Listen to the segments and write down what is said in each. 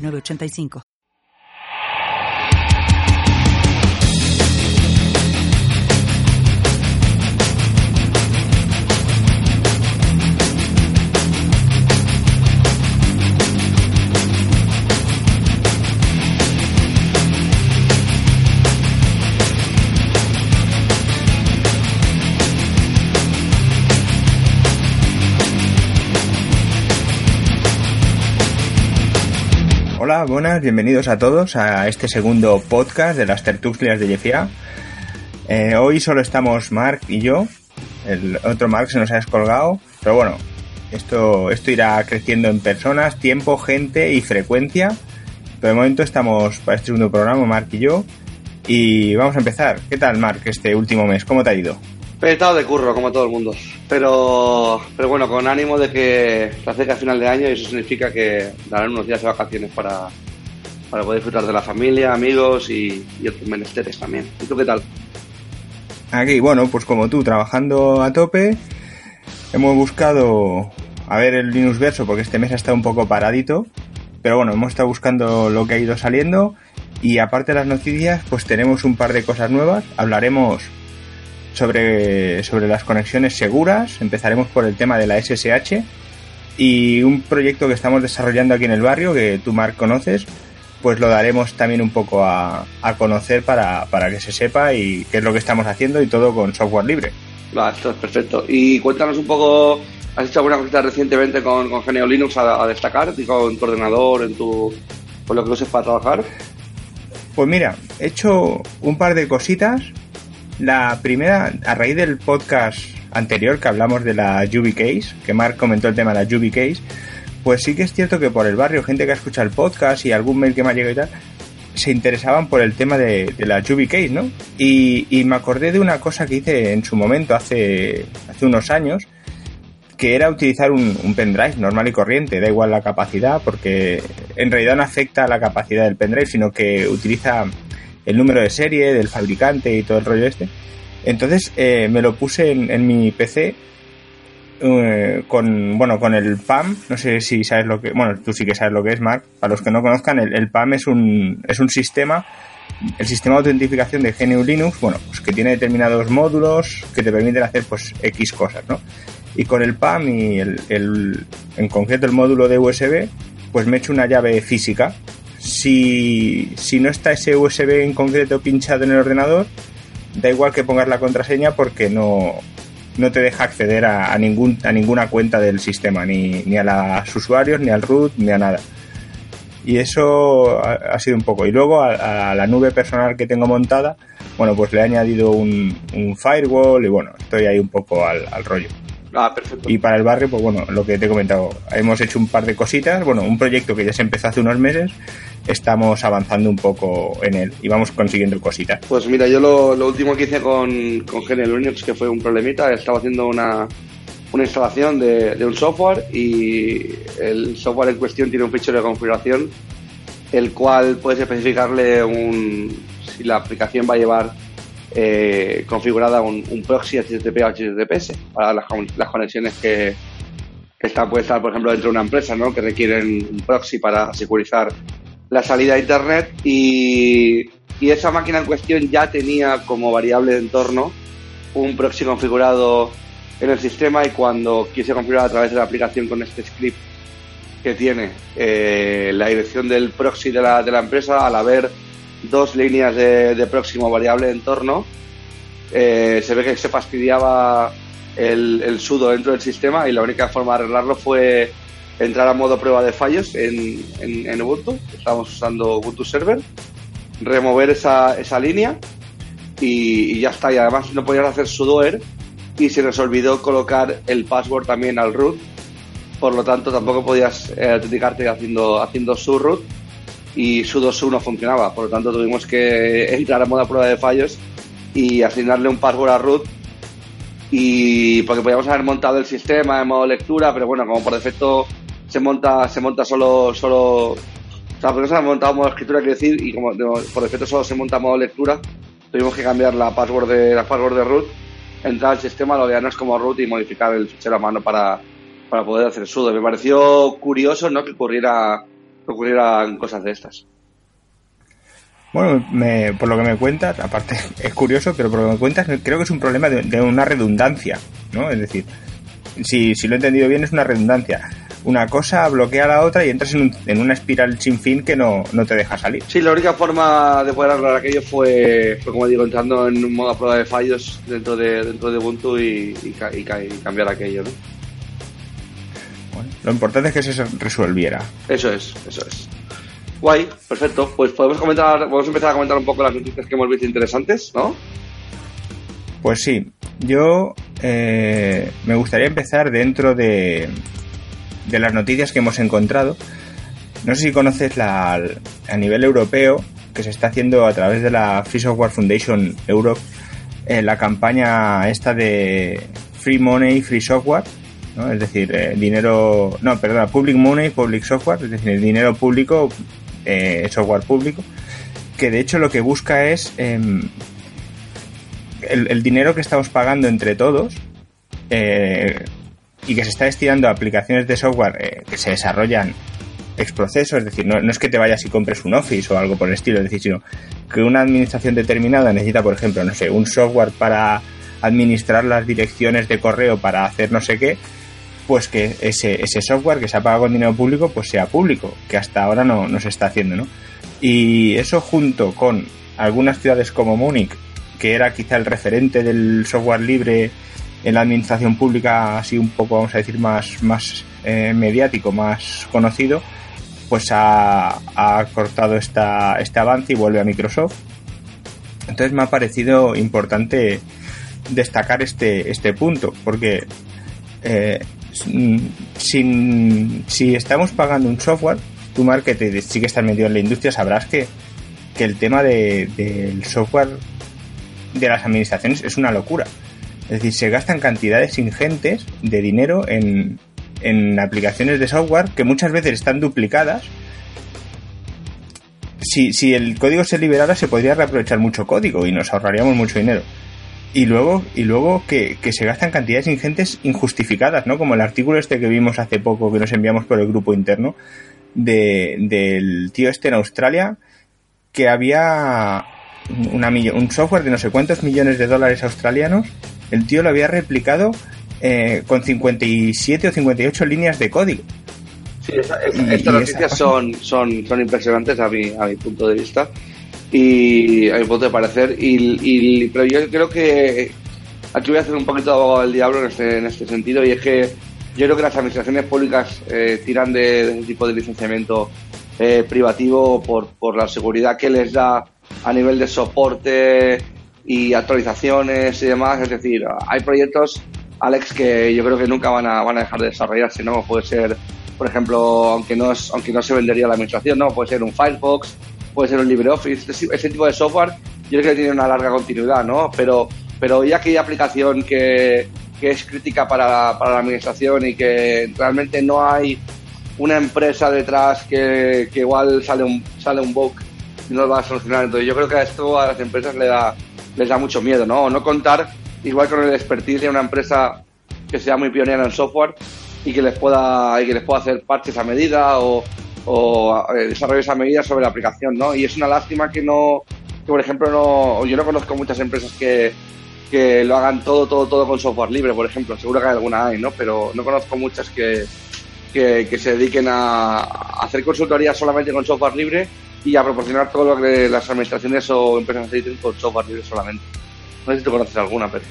906985. Hola, buenas, bienvenidos a todos a este segundo podcast de las tertulias de Jeffia. Eh, hoy solo estamos Mark y yo. El otro Mark se nos ha descolgado, pero bueno, esto, esto irá creciendo en personas, tiempo, gente y frecuencia. Pero de momento estamos para este segundo programa, Mark y yo. Y vamos a empezar. ¿Qué tal, Mark, este último mes? ¿Cómo te ha ido? Petado de curro, como todo el mundo. Pero, pero bueno, con ánimo de que se acerca el final de año y eso significa que darán unos días de vacaciones para, para poder disfrutar de la familia, amigos y, y otros menesteres también. ¿Y tú qué tal? Aquí, bueno, pues como tú, trabajando a tope, hemos buscado a ver el Linux Verso porque este mes ha estado un poco paradito, pero bueno, hemos estado buscando lo que ha ido saliendo y aparte de las noticias, pues tenemos un par de cosas nuevas. Hablaremos sobre, sobre las conexiones seguras, empezaremos por el tema de la SSH y un proyecto que estamos desarrollando aquí en el barrio, que tú, Marc, conoces, pues lo daremos también un poco a, a conocer para, para, que se sepa y qué es lo que estamos haciendo y todo con software libre. Va, esto es perfecto. Y cuéntanos un poco, ¿has hecho alguna cosita recientemente con, con Genio Linux a, a destacar, con tu ordenador, en tu, con lo que uses para trabajar? Pues mira, he hecho un par de cositas. La primera, a raíz del podcast anterior que hablamos de la Yubi Case, que Mark comentó el tema de la Yubi Case, pues sí que es cierto que por el barrio, gente que escucha el podcast y algún mail que me ha llegado y tal, se interesaban por el tema de, la Yubi Case, ¿no? Y, y, me acordé de una cosa que hice en su momento, hace, hace unos años, que era utilizar un, un, pendrive normal y corriente, da igual la capacidad, porque en realidad no afecta a la capacidad del pendrive, sino que utiliza el número de serie del fabricante y todo el rollo este. Entonces eh, me lo puse en, mi PC eh, con bueno con el PAM. No sé si sabes lo que. Bueno, tú sí que sabes lo que es, Mark. Para los que no conozcan, el, el PAM es un es un sistema el sistema de autentificación de GNU Linux, bueno, pues que tiene determinados módulos que te permiten hacer pues X cosas, ¿no? Y con el PAM y el, el en concreto el módulo de USB, pues me he hecho una llave física. Si, si no está ese USB en concreto pinchado en el ordenador, da igual que pongas la contraseña porque no, no te deja acceder a, a, ningún, a ninguna cuenta del sistema, ni, ni a los usuarios, ni al root, ni a nada. Y eso ha, sido un poco. Y luego a, a, la nube personal que tengo montada, bueno, pues le he añadido un, un firewall y bueno, estoy ahí un poco al, al rollo. Ah, perfecto. Y para el barrio, pues bueno, lo que te he comentado, hemos hecho un par de cositas, bueno, un proyecto que ya se empezó hace unos meses, estamos avanzando un poco en él y vamos consiguiendo cositas. Pues mira, yo lo, lo último que hice con, con GNU Linux, que fue un problemita, estaba haciendo una, una instalación de, de, un software y el software en cuestión tiene un fichero de configuración, el cual puedes especificarle un, si la aplicación va a llevar eh, configurada un, proxy HTTP o HTTPS para las, las conexiones que, que están pueden estar, por ejemplo, dentro de una empresa, ¿no? que requieren un proxy para securizar la salida a Internet y, y, esa máquina en cuestión ya tenía como variable de entorno un proxy configurado en el sistema y cuando quise configurar a través de la aplicación con este script que tiene eh, la dirección del proxy de la, de la empresa, al haber dos líneas de, de próximo variable de entorno, eh, se ve que se fastidiaba el, el, sudo dentro del sistema y la única forma de arreglarlo fue entrar a modo prueba de fallos en, en, en Ubuntu, estábamos usando Ubuntu Server, remover esa, esa línea y, y, ya está. Y además no podías hacer sudoer y se nos olvidó colocar el password también al root, por lo tanto tampoco podías eh, autenticarte haciendo, haciendo su root y su no funcionaba. Por lo tanto, tuvimos que entrar a modo prueba de fallos y asignarle un password a root. Y porque podíamos haber montado el sistema en modo lectura, pero bueno, como por defecto se monta, se monta solo, solo, o sea, porque se ha montado modo escritura, quiero decir, y como por defecto solo se monta modo lectura, tuvimos que cambiar la password de, la password de root, entrar al sistema, lo es como root y modificar el fichero a mano para, para poder hacer sudo. Me pareció curioso, ¿no? Que ocurriera, que ocurrieran cosas de estas. Bueno, me, por lo que me cuentas, aparte es curioso, pero por lo que me cuentas, creo que es un problema de, una redundancia, ¿no? Es decir, si, si, lo he entendido bien, es una redundancia. Una cosa bloquea a la otra y entras en, en una espiral sin fin que no, no, te deja salir. Sí, la única forma de poder arreglar aquello fue, como digo, entrando en un modo a prueba de fallos dentro de, dentro de Ubuntu y, y, y cambiar aquello, ¿no? Lo importante es que se resolviera. Eso es, eso es. Guay, perfecto. Pues podemos comentar, podemos empezar a comentar un poco las noticias que hemos visto interesantes, ¿no? Pues sí, yo eh, me gustaría empezar dentro de, de las noticias que hemos encontrado. No sé si conoces la, a nivel europeo que se está haciendo a través de la Free Software Foundation Europe eh, la campaña esta de Free Money, Free Software, ¿no? es decir, eh, dinero, no, perdona, Public Money, Public Software, es decir, dinero público, eh, software público, que de hecho lo que busca es em, el, dinero que estamos pagando entre todos eh, y que se está destinando a aplicaciones de software eh, que se desarrollan ex proceso, es decir, no, es que te vayas y compres un Office o algo por el estilo, es decir, sino que una administración determinada necesita, por ejemplo, no sé, un software para administrar las direcciones de correo para hacer no sé qué, pues que ese, ese software que se ha pagado con dinero público pues sea público, que hasta ahora no, no se está haciendo, ¿no? Y eso junto con algunas ciudades como Múnich, que era quizá el referente del software libre en la administración pública, así un poco, vamos a decir, más, más eh, mediático, más conocido, pues ha, ha cortado esta, este avance y vuelve a Microsoft. Entonces me ha parecido importante destacar este, este punto, porque eh, si estamos pagando un software, tú, Mark, que te, sí que estás metido en la industria, sabrás que, que el tema de, del software de las administraciones es una locura. Es decir, se gastan cantidades ingentes de dinero en, en aplicaciones de software que muchas veces están duplicadas. Si, si el código se liberara, se podría reaprovechar mucho código y nos ahorraríamos mucho dinero y luego, y luego que, se gastan cantidades ingentes injustificadas, ¿no? Como el artículo este que vimos hace poco que nos enviamos por el grupo interno de, del tío este en Australia que había una un software de no sé cuántos millones de dólares australianos, el tío lo había replicado eh, con 57 o 58 líneas de código. Sí, estas noticias son, son, son impresionantes a mi, a mi punto de vista y a mi punto de parecer. Y, pero yo creo que aquí voy a hacer un poquito de abogado del diablo en este, en este sentido y es que yo creo que las administraciones públicas eh, tiran de, ese tipo de licenciamiento eh, privativo por, por la seguridad que les da a nivel de soporte y actualizaciones y demás. Es decir, hay proyectos, Alex, que yo creo que nunca van a, van a dejar de desarrollarse, ¿no? Puede ser, por ejemplo, aunque no, es, aunque no se vendería la administración, ¿no? Puede ser un Firefox, puede ser un LibreOffice, ese tipo de software, yo creo que tiene una larga continuidad, ¿no? Pero, pero ya que hay aplicación que, que es crítica para, para, la administración y que realmente no hay una empresa detrás que, que igual sale un, sale un bug y no lo va a solucionar. Entonces yo creo que a esto a las empresas le da, les da mucho miedo, ¿no? No contar igual con el expertise de una empresa que sea muy pionera en software y que les pueda, y que les pueda hacer parches a medida o, o eh, desarrollo esa medida sobre la aplicación, ¿no? Y es una lástima que no, que por ejemplo no, yo no conozco muchas empresas que, que lo hagan todo, todo, todo con software libre, por ejemplo, seguro que hay alguna hay, ¿no? Pero no conozco muchas que, que, se dediquen a, hacer consultoría solamente con software libre y a proporcionar todo lo que las administraciones o empresas necesiten con software libre solamente. No sé si tú conoces alguna, pero...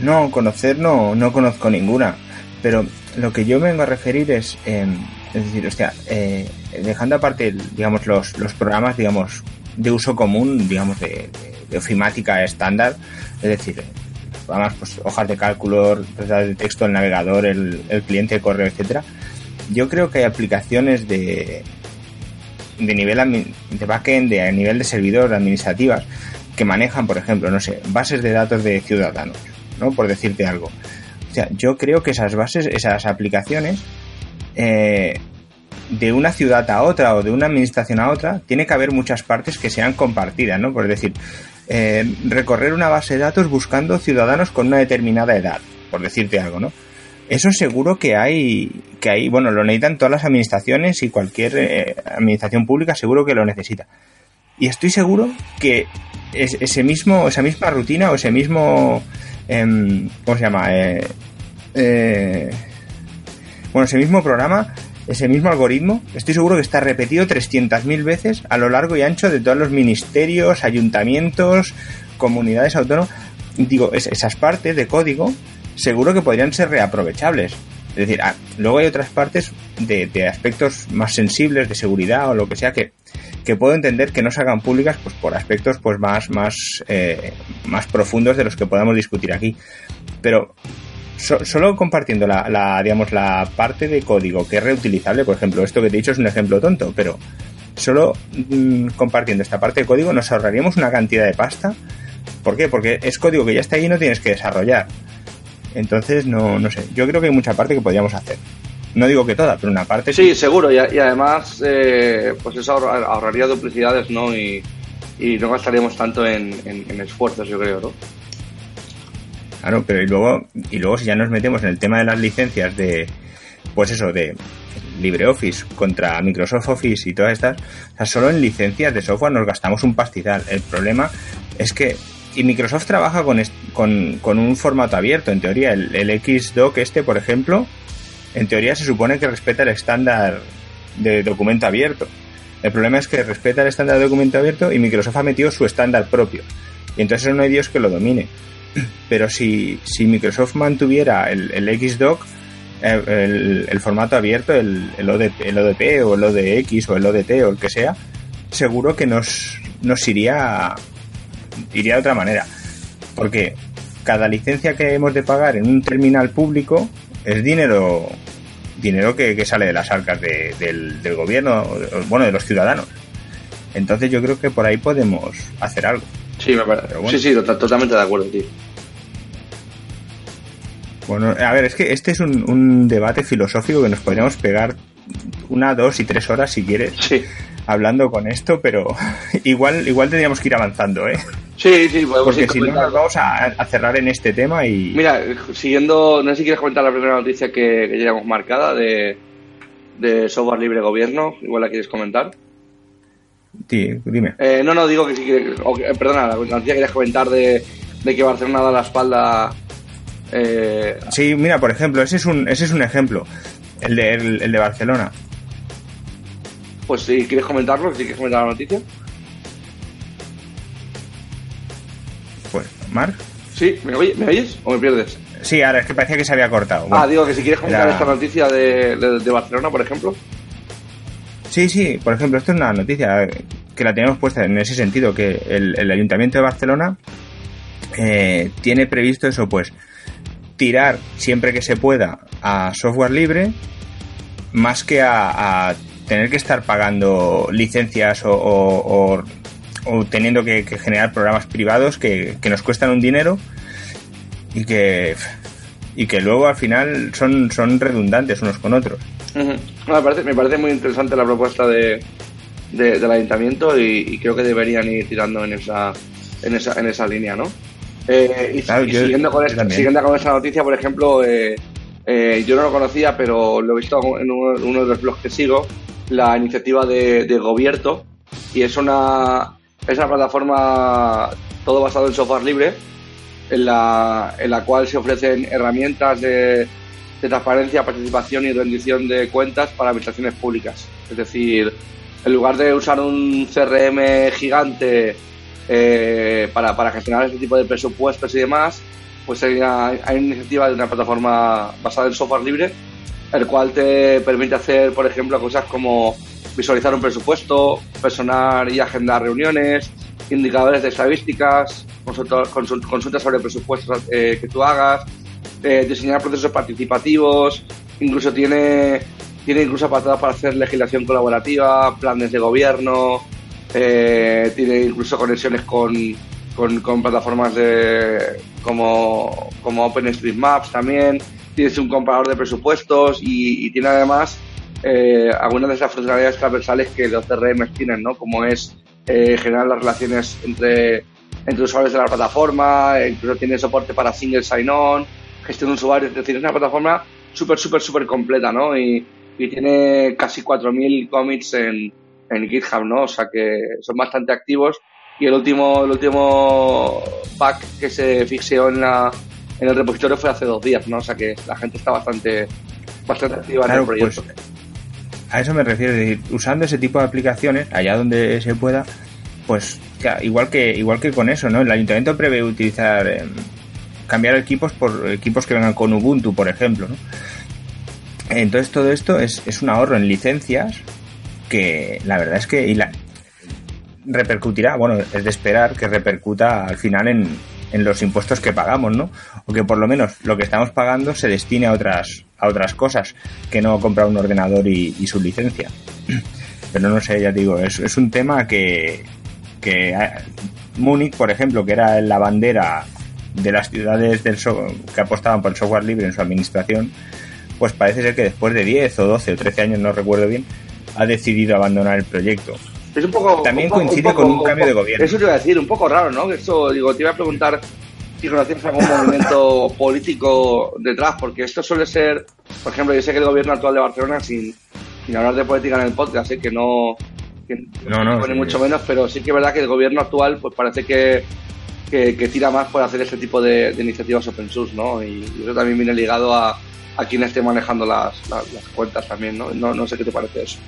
No, conocer no, no conozco ninguna, pero lo que yo vengo a referir es, eh, es decir, hostia, eh, dejando aparte, digamos, los, los programas, digamos, de uso común, digamos, de, de, ofimática estándar, es decir, programas, pues, hojas de cálculo, de texto, el navegador, el, el cliente de correo, etcétera. Yo creo que hay aplicaciones de, de nivel de backend, de a nivel de servidor, administrativas, que manejan, por ejemplo, no sé, bases de datos de ciudadanos, ¿no? Por decirte algo. O sea, yo creo que esas bases, esas aplicaciones, eh, de una ciudad a otra o de una administración a otra, tiene que haber muchas partes que sean compartidas, ¿no? Por decir, eh, recorrer una base de datos buscando ciudadanos con una determinada edad, por decirte algo, ¿no? Eso seguro que hay, que hay, bueno, lo necesitan todas las administraciones y cualquier eh, administración pública seguro que lo necesita. Y estoy seguro que ese mismo, esa misma rutina o ese mismo, em, ¿cómo se llama? Eh, bueno, ese mismo programa, ese mismo algoritmo, estoy seguro que está repetido 300.000 veces a lo largo y ancho de todos los ministerios, ayuntamientos, comunidades autónomas. Digo, esas partes de código seguro que podrían ser reaprovechables. Es decir, ah, luego hay otras partes de, aspectos más sensibles, de seguridad o lo que sea, que, que puedo entender que no se hagan públicas pues, por aspectos pues, más, más, eh, más profundos de los que podamos discutir aquí. Pero solo compartiendo la, la, digamos, la parte de código que es reutilizable, por ejemplo, esto que te he dicho es un ejemplo tonto, pero solo mm, compartiendo esta parte de código nos ahorraríamos una cantidad de pasta. ¿Por qué? Porque es código que ya está ahí y no tienes que desarrollar. Entonces, no, no sé, yo creo que hay mucha parte que podríamos hacer. No digo que toda, pero una parte. Sí, seguro, y, además, eh, pues eso ahorraría duplicidades, ¿no? Y, no gastaríamos tanto en, esfuerzos, yo creo, ¿no? Claro, pero y luego, y luego si ya nos metemos en el tema de las licencias de, pues eso, de LibreOffice contra Microsoft Office y todas estas, o sea, solo en licencias de software nos gastamos un pastizal. El problema es que y Microsoft trabaja con, con, un formato abierto, en teoría. El, el, Xdoc este, por ejemplo, en teoría se supone que respeta el estándar de documento abierto. El problema es que respeta el estándar de documento abierto y Microsoft ha metido su estándar propio. Y entonces no hay Dios que lo domine. Pero si, si Microsoft mantuviera el, el Xdoc, eh, el, formato abierto, el, el, ODP, el ODP o el ODX o el ODT o el que sea, seguro que nos, nos iría iría de otra manera. Porque cada licencia que hemos de pagar en un terminal público es dinero dinero que, sale de las arcas del, gobierno, bueno, de los ciudadanos. Entonces yo creo que por ahí podemos hacer algo. Sí, me parece. Sí, sí, totalmente de acuerdo, tío. Bueno, a ver, es que este es un, un debate filosófico que nos podríamos pegar una, dos y tres horas si quieres. Sí hablando con esto, pero igual, igual tendríamos que ir avanzando, ¿eh? Sí, sí, podemos Porque si no nos vamos a, cerrar en este tema y... Mira, siguiendo, no sé si quieres comentar la primera noticia que, que llevamos marcada de, de software libre gobierno, igual la quieres comentar. Sí, dime. Eh, no, no, digo que si quieres, eh, perdona, la noticia que querías comentar de, de que Barcelona da la espalda... Eh... Sí, mira, por ejemplo, ese es un, ese es un ejemplo, el de, el de Barcelona. Pues si quieres comentarlo, si quieres comentar la noticia. Pues, Marc. Sí, ¿me, oyes o me pierdes? Sí, ahora es que parecía que se había cortado. ah, digo que si quieres comentar esta noticia de, Barcelona, por ejemplo. Sí, sí, por ejemplo, esto es una noticia que la tenemos puesta en ese sentido, que el, Ayuntamiento de Barcelona eh, tiene previsto eso, pues, tirar siempre que se pueda a software libre, más que a tener que estar pagando licencias o, teniendo que, generar programas privados que, nos cuestan un dinero y que y que luego al final son, son redundantes unos con otros. me, parece, me parece muy interesante la propuesta de, del ayuntamiento y, creo que deberían ir tirando en esa, en esa, en esa línea, ¿no? Eh, y, siguiendo, con esta, siguiendo con esa noticia, por ejemplo, eh, eh, yo no lo conocía, pero lo he visto en uno, de los blogs que sigo, la iniciativa de, de Gobierto y es una, es una plataforma todo basado en software libre en la, en la cual se ofrecen herramientas de, de transparencia, participación y rendición de cuentas para administraciones públicas. Es decir, en lugar de usar un CRM gigante eh, para, para, gestionar este tipo de presupuestos y demás, pues hay una, hay iniciativa de una plataforma basada en software libre el cual te permite hacer, por ejemplo, cosas como visualizar un presupuesto, personar y agendar reuniones, indicadores de estadísticas, consultas sobre presupuestos eh, que tú hagas, eh, diseñar procesos participativos, incluso tiene tiene incluso apartados para hacer legislación colaborativa, planes de gobierno, eh, tiene incluso conexiones con, con, plataformas de, como, como OpenStreetMaps también, tienes un comparador de presupuestos y, tiene además eh, algunas de esas funcionalidades transversales que los CRM tienen, ¿no? Como es eh, generar las relaciones entre, entre usuarios de la plataforma, incluso tiene soporte para single sign-on, gestión de usuarios, es decir, es una plataforma súper, súper, súper completa, ¿no? Y, y tiene casi 4.000 commits en, en GitHub, ¿no? O sea que son bastante activos y el último, el último pack que se fixeó en la, en el repositorio fue hace dos días, ¿no? O sea que la gente está bastante, bastante activa en el proyecto. Pues, a eso me refiero, es decir, usando ese tipo de aplicaciones, allá donde se pueda, pues igual que igual que con eso, ¿no? El ayuntamiento prevé utilizar em, cambiar equipos por equipos que vengan con Ubuntu, por ejemplo, ¿no? Entonces todo esto es, es un ahorro en licencias que la verdad es que y la, repercutirá, bueno, es de esperar que repercuta al final en, en los impuestos que pagamos, ¿no? O que por lo menos lo que estamos pagando se destine a otras, a otras cosas, que no comprar un ordenador y, su licencia. Pero no sé, ya digo, es, es un tema que, que eh, Múnich, por ejemplo, que era la bandera de las ciudades del que apostaban por el software libre en su administración, pues parece ser que después de 10 o 12 o 13 años, no recuerdo bien, ha decidido abandonar el proyecto. Es un poco. También coincide con un cambio de gobierno. Eso te iba a decir, un poco raro, ¿no? Esto, digo, te iba a preguntar si conocías algún movimiento político detrás, porque esto suele ser, por ejemplo, yo sé que el gobierno actual de Barcelona, sin, sin hablar de política en el podcast, sé que no, no, no pone mucho menos, pero sí que es verdad que el gobierno actual, pues parece que, que, tira más por hacer este tipo de, iniciativas open source, ¿no? Y, eso también viene ligado a, a quien esté manejando las, las, cuentas también, ¿no? ¿no? No sé qué te parece eso.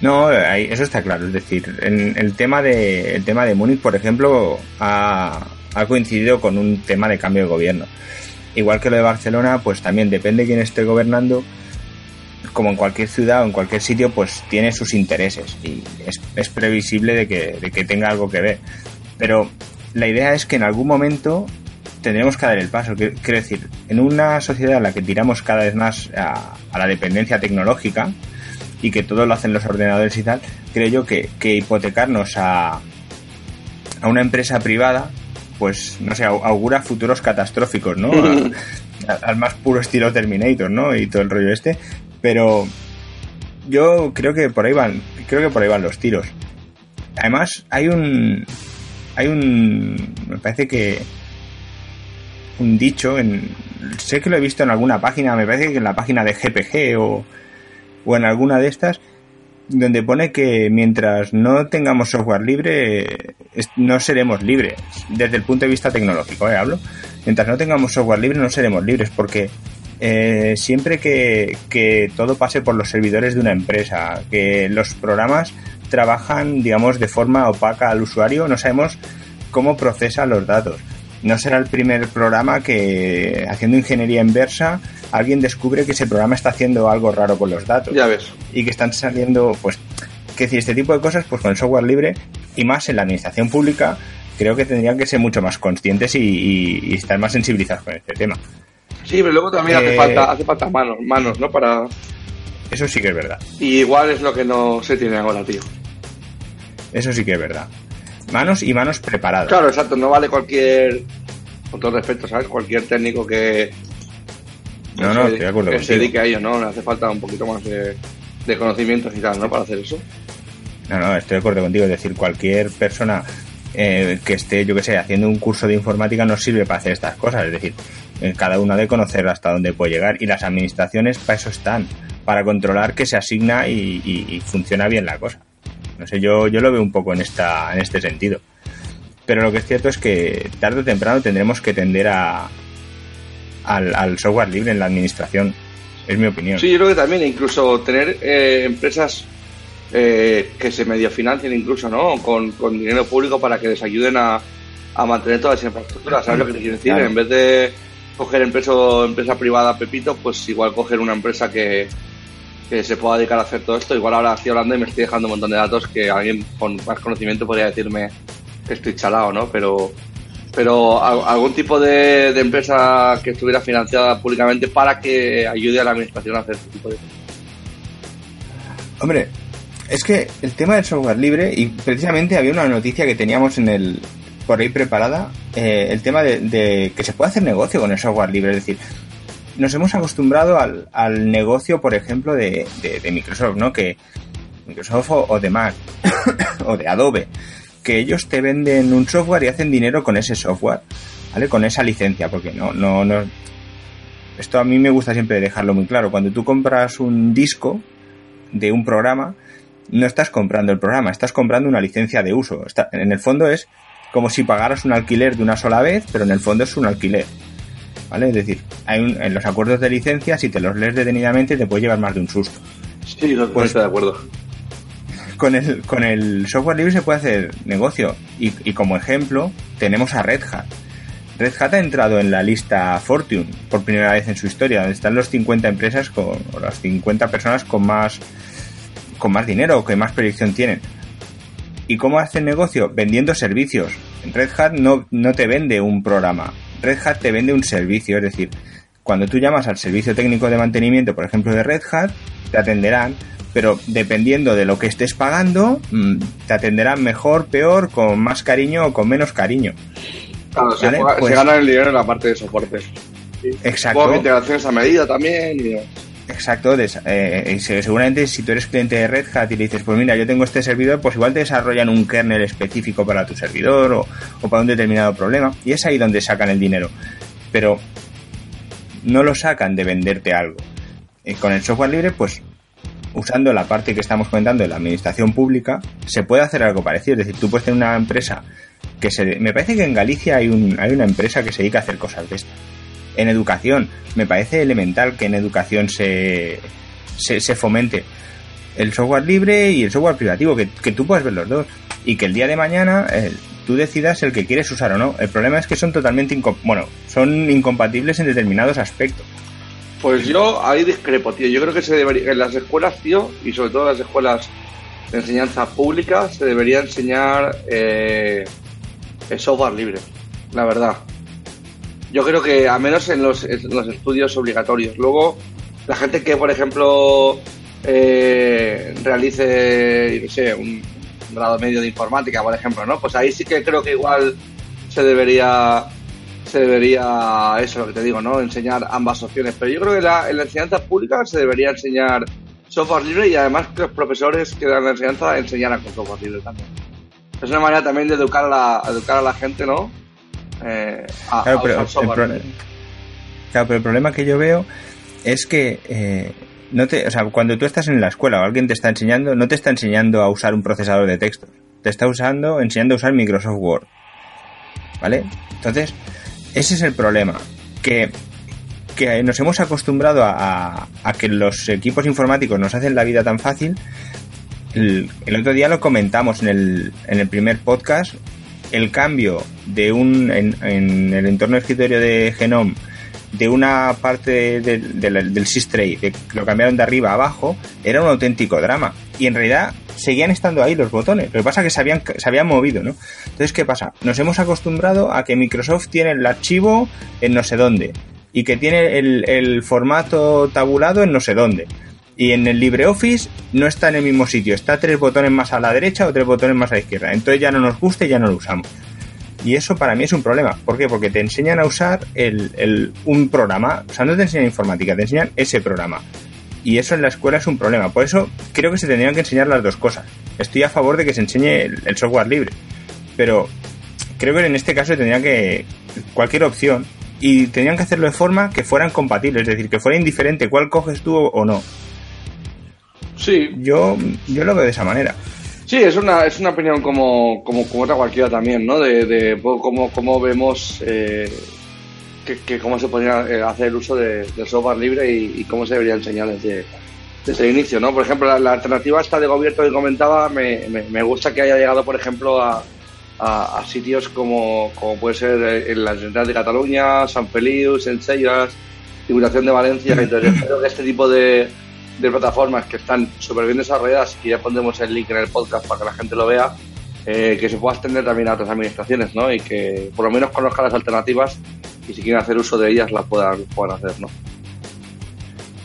No, eso está claro. Es decir, en el tema de el tema de Múnich, por ejemplo, ha, coincidido con un tema de cambio de gobierno. Igual que lo de Barcelona, pues también depende de quién esté gobernando. Como en cualquier ciudad o en cualquier sitio, pues tiene sus intereses y es, previsible de que, de que tenga algo que ver. Pero la idea es que en algún momento tendremos que dar el paso. Quiero decir, en una sociedad en la que tiramos cada vez más a, a la dependencia tecnológica, y que todo lo hacen los ordenadores y tal, creo yo que, hipotecarnos a, a una empresa privada, pues no sé, augura futuros catastróficos, ¿no? al más puro estilo Terminator, ¿no? Y todo el rollo este. Pero yo creo que por ahí van, creo que por ahí van los tiros. Además, hay un, hay un, me parece que un dicho en, sé que lo he visto en alguna página, me parece que en la página de GPG o, o en alguna de estas donde pone que mientras no tengamos software libre no seremos libres desde el punto de vista tecnológico ¿eh? hablo mientras no tengamos software libre no seremos libres porque eh, siempre que, que todo pase por los servidores de una empresa que los programas trabajan digamos de forma opaca al usuario no sabemos cómo procesa los datos no será el primer programa que haciendo ingeniería inversa alguien descubre que ese programa está haciendo algo raro con los datos. Ya ves. Y que están saliendo, pues, que decir, este tipo de cosas, pues con el software libre y más en la administración pública, creo que tendrían que ser mucho más conscientes y, estar más sensibilizados con este tema. Sí, pero luego también hace eh, falta, hace falta manos, manos, ¿no? Para. Eso sí que es verdad. Y igual es lo que no se tiene ahora, tío. Eso sí que es verdad. Manos y manos preparadas. Claro, exacto. No vale cualquier, con todo respeto, ¿sabes? Cualquier técnico que, no, no, estoy de acuerdo que se dedique a ello, ¿no? Le hace falta un poquito más de, conocimientos y tal, ¿no? Para hacer eso. No, no, estoy de acuerdo contigo. Es decir, cualquier persona eh, que esté, yo que sé, haciendo un curso de informática no sirve para hacer estas cosas. Es decir, eh, cada uno debe conocer hasta dónde puede llegar y las administraciones para eso están, para controlar que se asigna y, funciona bien la cosa. No sé, yo, yo lo veo un poco en, esta, en este sentido. Pero lo que es cierto es que tarde o temprano tendremos que tender a, al, software libre en la administración. Es mi opinión. Sí, yo creo que también incluso tener eh, empresas eh, que se medio financien incluso, ¿no? Con, dinero público para que les ayuden a, mantener toda esa infraestructura. ¿Sabes lo que te quiero decir? En vez de coger empresa, empresa privada Pepito, pues igual coger una empresa que, que se pueda dedicar a hacer todo esto. Igual ahora estoy hablando y me estoy dejando un montón de datos que alguien con más conocimiento podría decirme que estoy chalado, ¿no? Pero pero algún tipo de, empresa que estuviera financiada públicamente para que ayude a la administración a hacer este tipo de cosas. Hombre, es que el tema del software libre, y precisamente había una noticia que teníamos en el por ahí preparada, eh, el tema de, que se puede hacer negocio con el software libre, es decir, nos hemos acostumbrado al, al negocio, por ejemplo, de, de, Microsoft, ¿no? Que Microsoft o, de Mac o de Adobe, que ellos te venden un software y hacen dinero con ese software, ¿vale? Con esa licencia, porque no, no, no. Esto a mí me gusta siempre dejarlo muy claro. Cuando tú compras un disco de un programa, no estás comprando el programa, estás comprando una licencia de uso. en el fondo es como si pagaras un alquiler de una sola vez, pero en el fondo es un alquiler. ¿Vale? Es decir, hay en los acuerdos de licencia, si te los lees detenidamente, te puede llevar más de un susto. Sí, no, pues, estoy de acuerdo. Con el, con el software libre se puede hacer negocio. Y, y como ejemplo, tenemos a Red Hat. Red Hat ha entrado en la lista Fortune por primera vez en su historia, donde están los 50 empresas con, o las 50 personas con más con más dinero o que más proyección tienen. ¿Y cómo hacen negocio? Vendiendo servicios. Red Hat no, no te vende un programa. Red Hat te vende un servicio. Es decir, cuando tú llamas al servicio técnico de mantenimiento, por ejemplo, de Red Hat, te atenderán, pero dependiendo de lo que estés pagando, mm, te atenderán mejor, peor, con más cariño o con menos cariño. Claro, se, pues gana el dinero en la parte de soporte. Exacto. integraciones a medida también. Y... Exacto, eh, seguramente si tú eres cliente de Red Hat y le dices, pues mira, yo tengo este servidor, pues igual te desarrollan un kernel específico para tu servidor o, para un determinado problema y es ahí donde sacan el dinero. Pero no lo sacan de venderte algo. Y con el software libre, pues usando la parte que estamos comentando de la administración pública, se puede hacer algo parecido. Es decir, tú puedes tener una empresa que se... Me parece que en Galicia hay, un, hay una empresa que se dedica a hacer cosas de estas en educación. Me parece elemental que en educación se, se, fomente el software libre y el software privativo, que, tú puedes ver los dos. Y que el día de mañana eh, tú decidas el que quieres usar o no. El problema es que son totalmente bueno, son incompatibles en determinados aspectos. Pues yo ahí discrepo, tío. Yo creo que se debería, en las escuelas, tío, y sobre todo en las escuelas de enseñanza pública, se debería enseñar eh, el software libre, la verdad. Yo creo que a menos en los, estudios obligatorios. Luego, la gente que, por ejemplo, eh, realice, no sé, un grado medio de informática, por ejemplo, ¿no? Pues ahí sí que creo que igual se debería se debería, eso lo que te digo, ¿no? Enseñar ambas opciones. Pero yo creo que la, en la enseñanza pública se debería enseñar software libre y además que los profesores que dan la enseñanza enseñaran con software libre también. Es una manera también de educar a la, educar a la gente, ¿no? Eh, claro, pero el, problema que yo veo es que eh, no te, o sea, cuando tú estás en la escuela o alguien te está enseñando, no te está enseñando a usar un procesador de texto, te está usando, enseñando a usar Microsoft Word. ¿Vale? Entonces, ese es el problema. Que, que nos hemos acostumbrado a, a, que los equipos informáticos nos hacen la vida tan fácil. El, el, otro día lo comentamos en el, en el primer podcast el cambio de un en, el entorno escritorio de Genome de una parte del SysTray, de, lo cambiaron de arriba a abajo, era un auténtico drama. Y en realidad seguían estando ahí los botones. Lo que pasa es que se habían, se habían movido, ¿no? Entonces, ¿qué pasa? Nos hemos acostumbrado a que Microsoft tiene el archivo en no sé dónde y que tiene el, el formato tabulado en no sé dónde. Y en el LibreOffice no está en el mismo sitio, está tres botones más a la derecha o tres botones más a la izquierda. Entonces ya no nos gusta y ya no lo usamos. Y eso para mí es un problema. ¿Por qué? Porque te enseñan a usar el, un programa. O sea, no te enseñan informática, te enseñan ese programa. Y eso en la escuela es un problema. Por eso creo que se tendrían que enseñar las dos cosas. Estoy a favor de que se enseñe el, el software libre. Pero creo que en este caso tendrían que. cualquier opción. Y tendrían que hacerlo de forma que fueran compatibles. Es decir, que fuera indiferente cuál coges tú o no. Sí. Yo, yo lo veo de esa manera. Sí, es una, es una opinión como, como, como otra cualquiera también, ¿no? De, de cómo, cómo vemos eh, que, cómo se podría eh, hacer el uso de, software libre y, cómo se debería enseñar desde, desde el inicio, ¿no? Por ejemplo, la, alternativa esta de gobierno que comentaba, me, me, gusta que haya llegado, por ejemplo, a, a, sitios como, como puede ser eh, en la Generalitat de Cataluña, San Feliu, Sencillas, Diputación de Valencia, que este tipo de de plataformas que están súper bien desarrolladas y ya pondremos el link en el podcast para que la gente lo vea, eh, que se pueda extender también a otras administraciones, ¿no? Y que por lo menos conozcan las alternativas y si quieren hacer uso de ellas las puedan, puedan hacer, ¿no?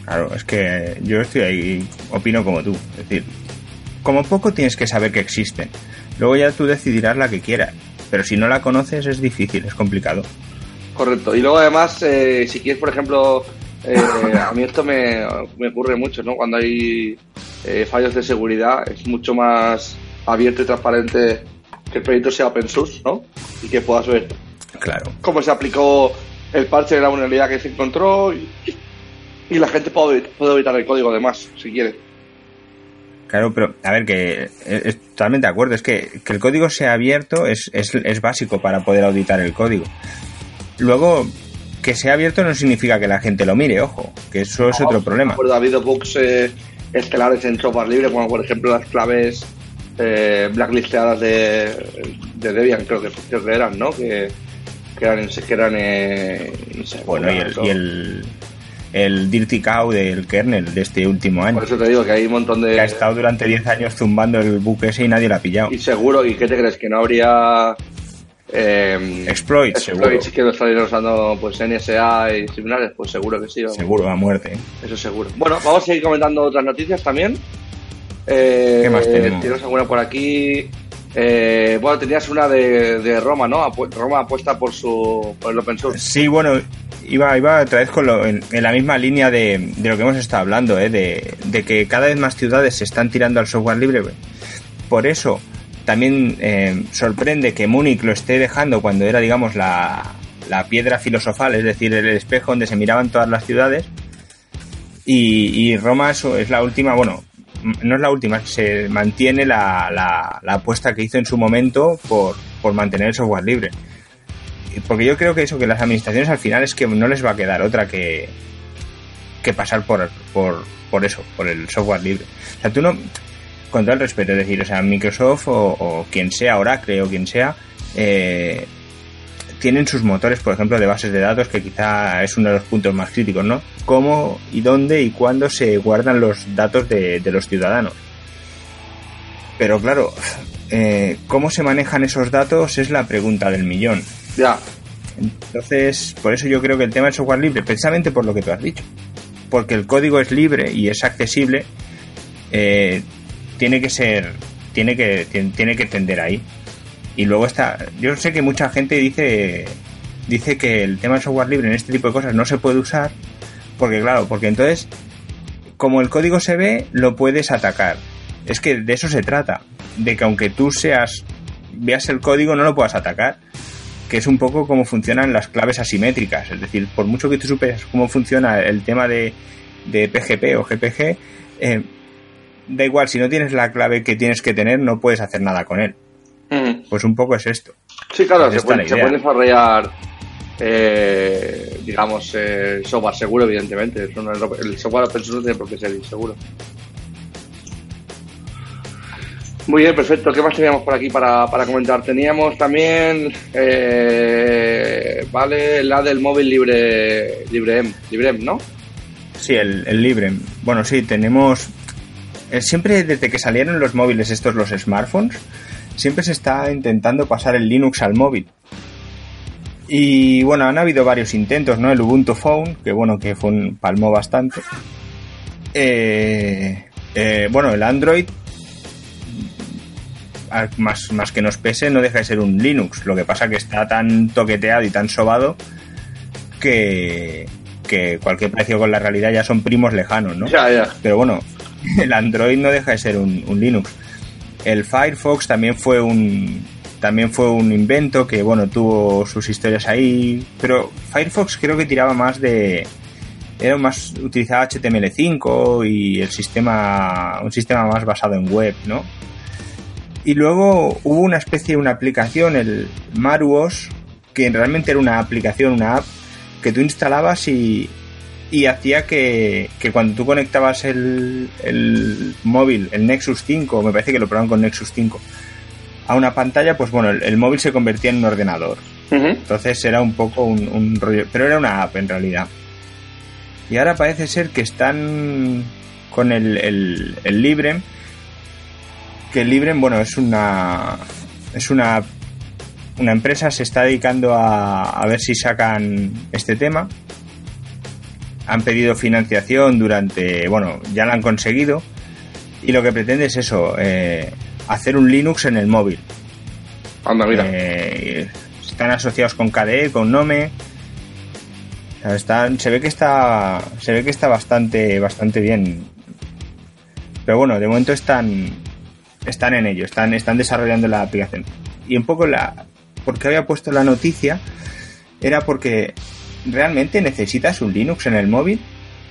Claro, es que yo estoy ahí, opino como tú. Es decir, como poco tienes que saber que existen. Luego ya tú decidirás la que quieras. Pero si no la conoces es difícil, es complicado. Correcto. Y luego además, eh, si quieres, por ejemplo, eh, a mí esto me, me, ocurre mucho, ¿no? Cuando hay eh, fallos de seguridad, es mucho más abierto y transparente que el proyecto sea open source, ¿no? Y que puedas ver claro. cómo se aplicó el parche de la vulnerabilidad que se encontró y, y la gente puede, puede editar el código además, si quiere. Claro, pero a ver, que es, totalmente de acuerdo, es que, que el código sea abierto es, es, es, básico para poder auditar el código. Luego, que sea abierto no significa que la gente lo mire, ojo, que eso es otro problema. Ha habido bugs eh, estelares en software libre, como por ejemplo las claves eh, blacklisteadas de, de Debian, creo que, creo que eran, ¿no? Que, que eran, que eran eh, no sé, bueno, y el, y el, el Dirty Cow del kernel de este último año. Por eso te digo que hay un montón de... Que ha estado durante 10 años zumbando el buque ese y nadie lo ha pillado. Y seguro, ¿y qué te crees? Que no habría... Eh, exploits, exploits que lo estarían usando pues NSA y similares, pues seguro que sí. Vamos. Seguro, a muerte. Eso seguro. Bueno, vamos a seguir comentando otras noticias también. Eh, ¿Qué más tenemos? Tienes alguna por aquí. Eh, bueno, tenías una de, de Roma, ¿no? Apu Roma apuesta por su por el open source. Sí, bueno, iba, iba otra vez con lo, en, en, la misma línea de, de, lo que hemos estado hablando, ¿eh? de, de, que cada vez más ciudades se están tirando al software libre. Por eso también eh, sorprende que Múnich lo esté dejando cuando era, digamos, la, la, piedra filosofal, es decir, el espejo donde se miraban todas las ciudades. Y, Roma es, es la última, bueno, no es la última, se mantiene la, la, la, apuesta que hizo en su momento por, por mantener el software libre. Porque yo creo que eso, que las administraciones al final es que no les va a quedar otra que, que pasar por, por, por eso, por el software libre. O sea, tú no, con todo el respeto, es decir, o sea, Microsoft o, o quien sea, Oracle o quien sea, eh, tienen sus motores, por ejemplo, de bases de datos, que quizá es uno de los puntos más críticos, ¿no? Cómo y dónde y cuándo se guardan los datos de, de los ciudadanos. Pero claro, eh, cómo se manejan esos datos es la pregunta del millón. Ya. Entonces, por eso yo creo que el tema del software libre, precisamente por lo que tú has dicho, porque el código es libre y es accesible, eh, tiene que ser, tiene que, tiene que tender ahí. Y luego está, yo sé que mucha gente dice, dice que el tema del software libre en este tipo de cosas no se puede usar, porque claro, porque entonces, como el código se ve, lo puedes atacar. Es que de eso se trata, de que aunque tú seas, veas el código, no lo puedas atacar que es un poco cómo funcionan las claves asimétricas. Es decir, por mucho que tú supes cómo funciona el tema de, de PGP o GPG, da igual, si no tienes la clave que tienes que tener, no puedes hacer nada con él. Mm. Pues un poco es esto. Sí, claro, se puede, se puede, desarrollar, eh, digamos, eh, software seguro, evidentemente. El software open source no tiene por qué ser inseguro. Muy bien, perfecto. ¿Qué más teníamos por aquí para, para comentar? Teníamos también, eh, vale, la del móvil libre, libre LibreM, ¿no? Sí, el, el LibreM. Bueno, sí, tenemos... Eh, siempre desde que salieron los móviles estos, los smartphones, siempre se está intentando pasar el Linux al móvil. Y bueno, han habido varios intentos, ¿no? El Ubuntu Phone, que bueno, que fue un palmó bastante. Eh, eh, bueno, el Android más, más que nos pese, no deja de ser un Linux. Lo que pasa que está tan toqueteado y tan sobado que, que cualquier precio con la realidad ya son primos lejanos, ¿no? Ya, ya. Pero bueno, el Android no deja de ser un, Linux. El Firefox también fue un también fue un invento que bueno tuvo sus historias ahí, pero Firefox creo que tiraba más de era más utilizaba HTML5 y el sistema un sistema más basado en web, ¿no? Y luego hubo una especie de una aplicación, el Maruos, que realmente era una aplicación, una app, que tú instalabas y, y hacía que, que, cuando tú conectabas el, el, móvil, el Nexus 5, me parece que lo probaron con Nexus 5, a una pantalla, pues bueno, el, el móvil se convertía en un ordenador. Uh -huh. Entonces era un poco un, un rollo, pero era una app en realidad. Y ahora parece ser que están con el, el, el Librem, que Librem, bueno, es una es una una empresa se está dedicando a, a ver si sacan este tema. Han pedido financiación durante, bueno, ya la han conseguido y lo que pretende es eso, eh, hacer un Linux en el móvil. Anda, mira. Eh, están asociados con KDE, con Nome. Están, se ve que está, se ve que está bastante, bastante bien. Pero bueno, de momento están, están en ello, están, están desarrollando la aplicación. Y un poco la, porque había puesto la noticia, era porque realmente necesitas un Linux en el móvil.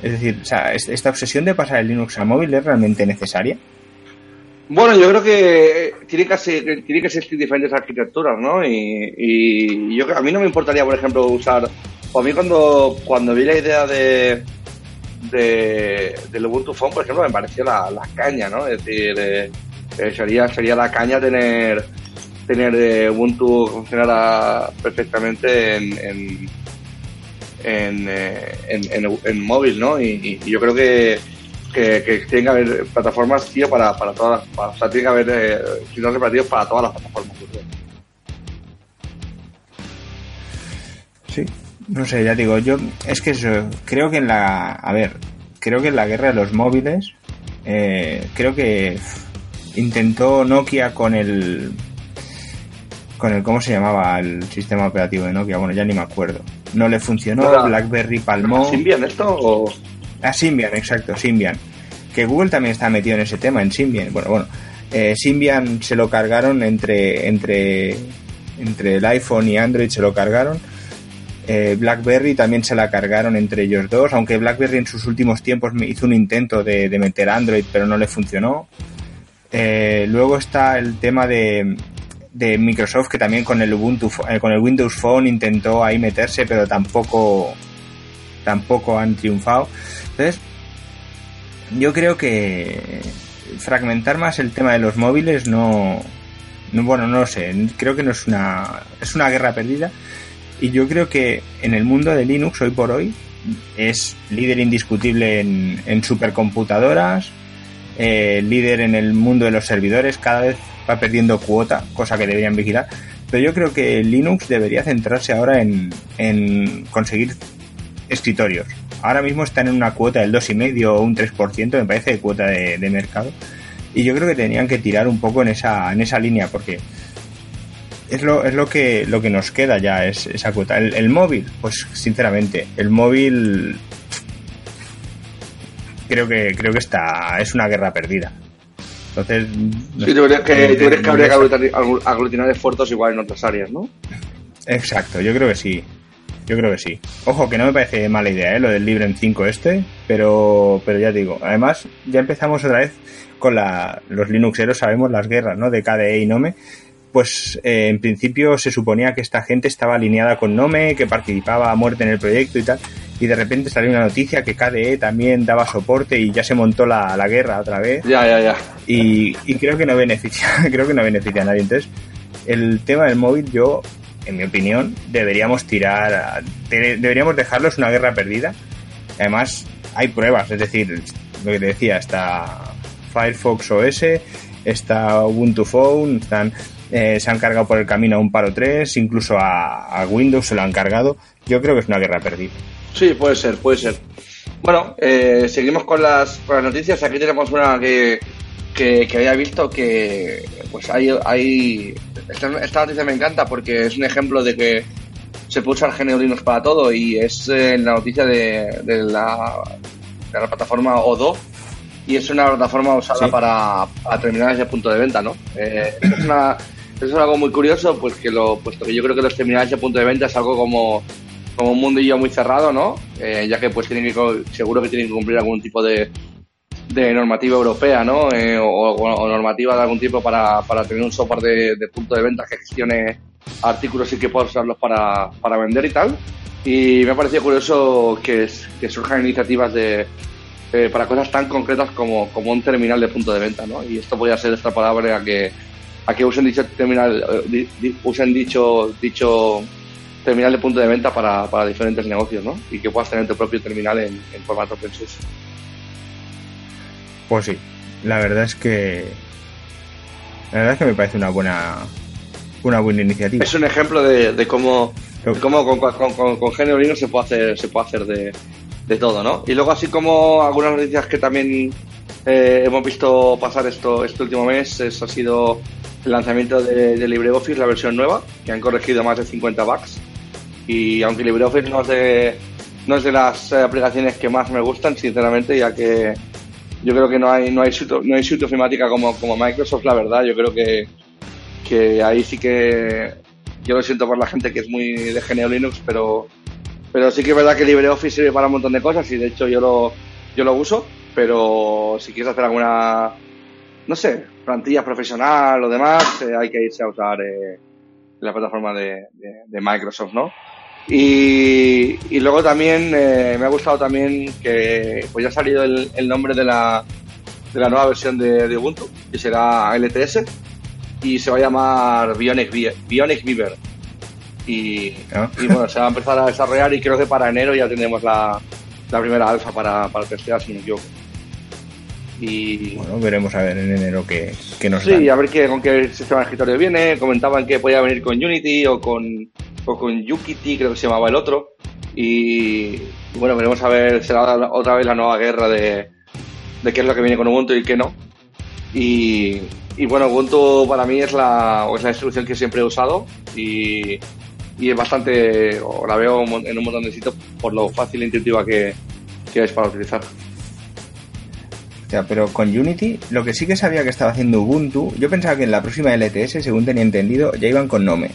Es decir, o sea, esta obsesión de pasar el Linux al móvil es realmente necesaria. Bueno, yo creo que tiene que ser, tiene que existir diferentes arquitecturas, ¿no? Y, yo a mí no me importaría, por ejemplo, usar. a mí cuando, cuando vi la idea de, de del Ubuntu Phone, por ejemplo, me pareció la, caña, ¿no? Es decir, eh, eh, sería, sería la caña tener tener eh, Ubuntu funcionara perfectamente en, en, en, en, en móvil, ¿no? Y, yo creo que que, que tiene que haber plataformas, tío, para, para todas las, para, o sea, tiene que haber eh, sistemas operativos para todas las plataformas. Sí, no sé, ya digo, yo es que eso, creo que en la, a ver, creo que en la guerra de los móviles, eh, creo que intentó Nokia con el, con el, ¿cómo se llamaba el sistema operativo de Nokia? Bueno, ya ni me acuerdo. No le funcionó, BlackBerry palmó. ¿Symbian esto o...? Ah, Symbian, exacto, Symbian. Que Google también está metido en ese tema, en Symbian. Bueno, bueno, eh, Symbian se lo cargaron entre, entre, entre el iPhone y Android, se lo cargaron. Eh, BlackBerry también se la cargaron entre ellos dos, aunque BlackBerry en sus últimos tiempos hizo un intento de, meter Android, pero no le funcionó. Eh, luego está el tema de, de Microsoft, que también con el Ubuntu, eh, con el Windows Phone intentó ahí meterse, pero tampoco, tampoco han triunfado. Entonces, yo creo que fragmentar más el tema de los móviles no, bueno, no lo sé, creo que no es una, es una guerra perdida. Y yo creo que en el mundo de Linux hoy por hoy es líder indiscutible en, en supercomputadoras, eh, líder en el mundo de los servidores, cada vez va perdiendo cuota, cosa que deberían vigilar, pero yo creo que Linux debería centrarse ahora en, en conseguir escritorios ahora mismo están en una cuota del 2,5 o un 3%, me parece, de cuota de, mercado. Y yo creo que tenían que tirar un poco en esa, en esa línea, porque es lo, es lo que lo que nos queda ya, es esa cuota. El, móvil, pues sinceramente, el móvil creo que creo que está es una guerra perdida. Entonces, sí, tú crees que, que habría que aglutinar esfuerzos igual en otras áreas, ¿no? Exacto, yo creo que sí. Yo creo que sí. Ojo, que no me parece mala idea, ¿eh? Lo del libre en 5 este, pero, pero ya digo. Además, ya empezamos otra vez con la, los Linuxeros, sabemos las guerras, ¿no? De KDE y Nome. Pues eh, en principio se suponía que esta gente estaba alineada con Nome, que participaba a muerte en el proyecto y tal. Y de repente salió una noticia que KDE también daba soporte y ya se montó la, la guerra otra vez. Ya, ya, ya. Y, y creo que no beneficia, creo que no beneficia a nadie. Entonces, el tema del móvil yo en mi opinión, deberíamos tirar, deberíamos dejarlos una guerra perdida. Además, hay pruebas, es decir, lo que te decía, está Firefox OS, está Ubuntu Phone, están, eh, se han cargado por el camino a un paro 3, incluso a, Windows se lo han cargado. Yo creo que es una guerra perdida. Sí, puede ser, puede ser. Bueno, eh, seguimos con las, con las noticias. Aquí tenemos una que, que, había visto que pues hay, hay esta, noticia me encanta porque es un ejemplo de que se puede usar GNU Linux para todo y es en la noticia de, la, de la plataforma Odo y es una plataforma usada para, terminales de punto de venta, ¿no? Eh, es, una, es algo muy curioso, pues que lo, puesto que yo creo que los terminales de punto de venta es algo como, como un mundillo muy cerrado, ¿no? Eh, ya que pues tienen que, seguro que tienen que cumplir algún tipo de, de normativa europea, ¿no? Eh, o, normativa de algún tipo para, para tener un software de, punto de venta que gestione artículos y que pueda usarlos para, para vender y tal. Y me ha parecido curioso que, que surjan iniciativas de, eh, para cosas tan concretas como, como un terminal de punto de venta, ¿no? Y esto podría ser esta palabra que, a que usen dicho terminal, eh, usen dicho, dicho terminal de punto de venta para, para diferentes negocios, ¿no? Y que puedas tener tu propio terminal en, en formato open source. Pues sí, la verdad es que. La verdad es que me parece una buena una buena iniciativa. Es un ejemplo de, cómo, cómo con, con, con, se puede hacer, se puede hacer de, de todo, ¿no? Y luego así como algunas noticias que también eh, hemos visto pasar esto este último mes, eso ha sido el lanzamiento de, de, LibreOffice, la versión nueva, que han corregido más de 50 bugs. Y aunque LibreOffice no es de, no es de las eh, aplicaciones que más me gustan, sinceramente, ya que yo creo que no hay no hay no hay suite ofimática como, como Microsoft, la verdad. Yo creo que, que ahí sí que yo lo siento por la gente que es muy de GNU Linux, pero pero sí que es verdad que LibreOffice sirve para un montón de cosas y de hecho yo lo yo lo uso, pero si quieres hacer alguna no sé, plantilla profesional o demás, eh, hay que irse a usar eh, la plataforma de, de, Microsoft, ¿no? Y, y luego también eh, me ha gustado también que pues ya ha salido el, el nombre de la, de la nueva versión de, de, Ubuntu, que será LTS, y se va a llamar Bionic, Bionic Beaver. Y, ah. y, bueno, se va a empezar a desarrollar y creo que para enero ya tendremos la, la primera alfa para, para testear, si no me equivoco. Y... Bueno, veremos a ver en enero qué, qué nos Sí, a ver qué, con qué sistema de escritorio viene. Comentaban que podía venir con Unity o con, o con Yukity, creo que se llamaba el otro. Y, bueno, veremos a ver, será otra vez la nueva guerra de, de qué es lo que viene con Ubuntu y qué no. Y, y bueno, Ubuntu para mí es la, es la distribución que siempre he usado y, y es bastante, o la veo en un montón de sitios por lo fácil e intuitiva que, que es para utilizar pero con Unity, lo que sí que sabía que estaba haciendo Ubuntu, yo pensaba que en la próxima LTS, según tenía entendido, ya iban con Nome.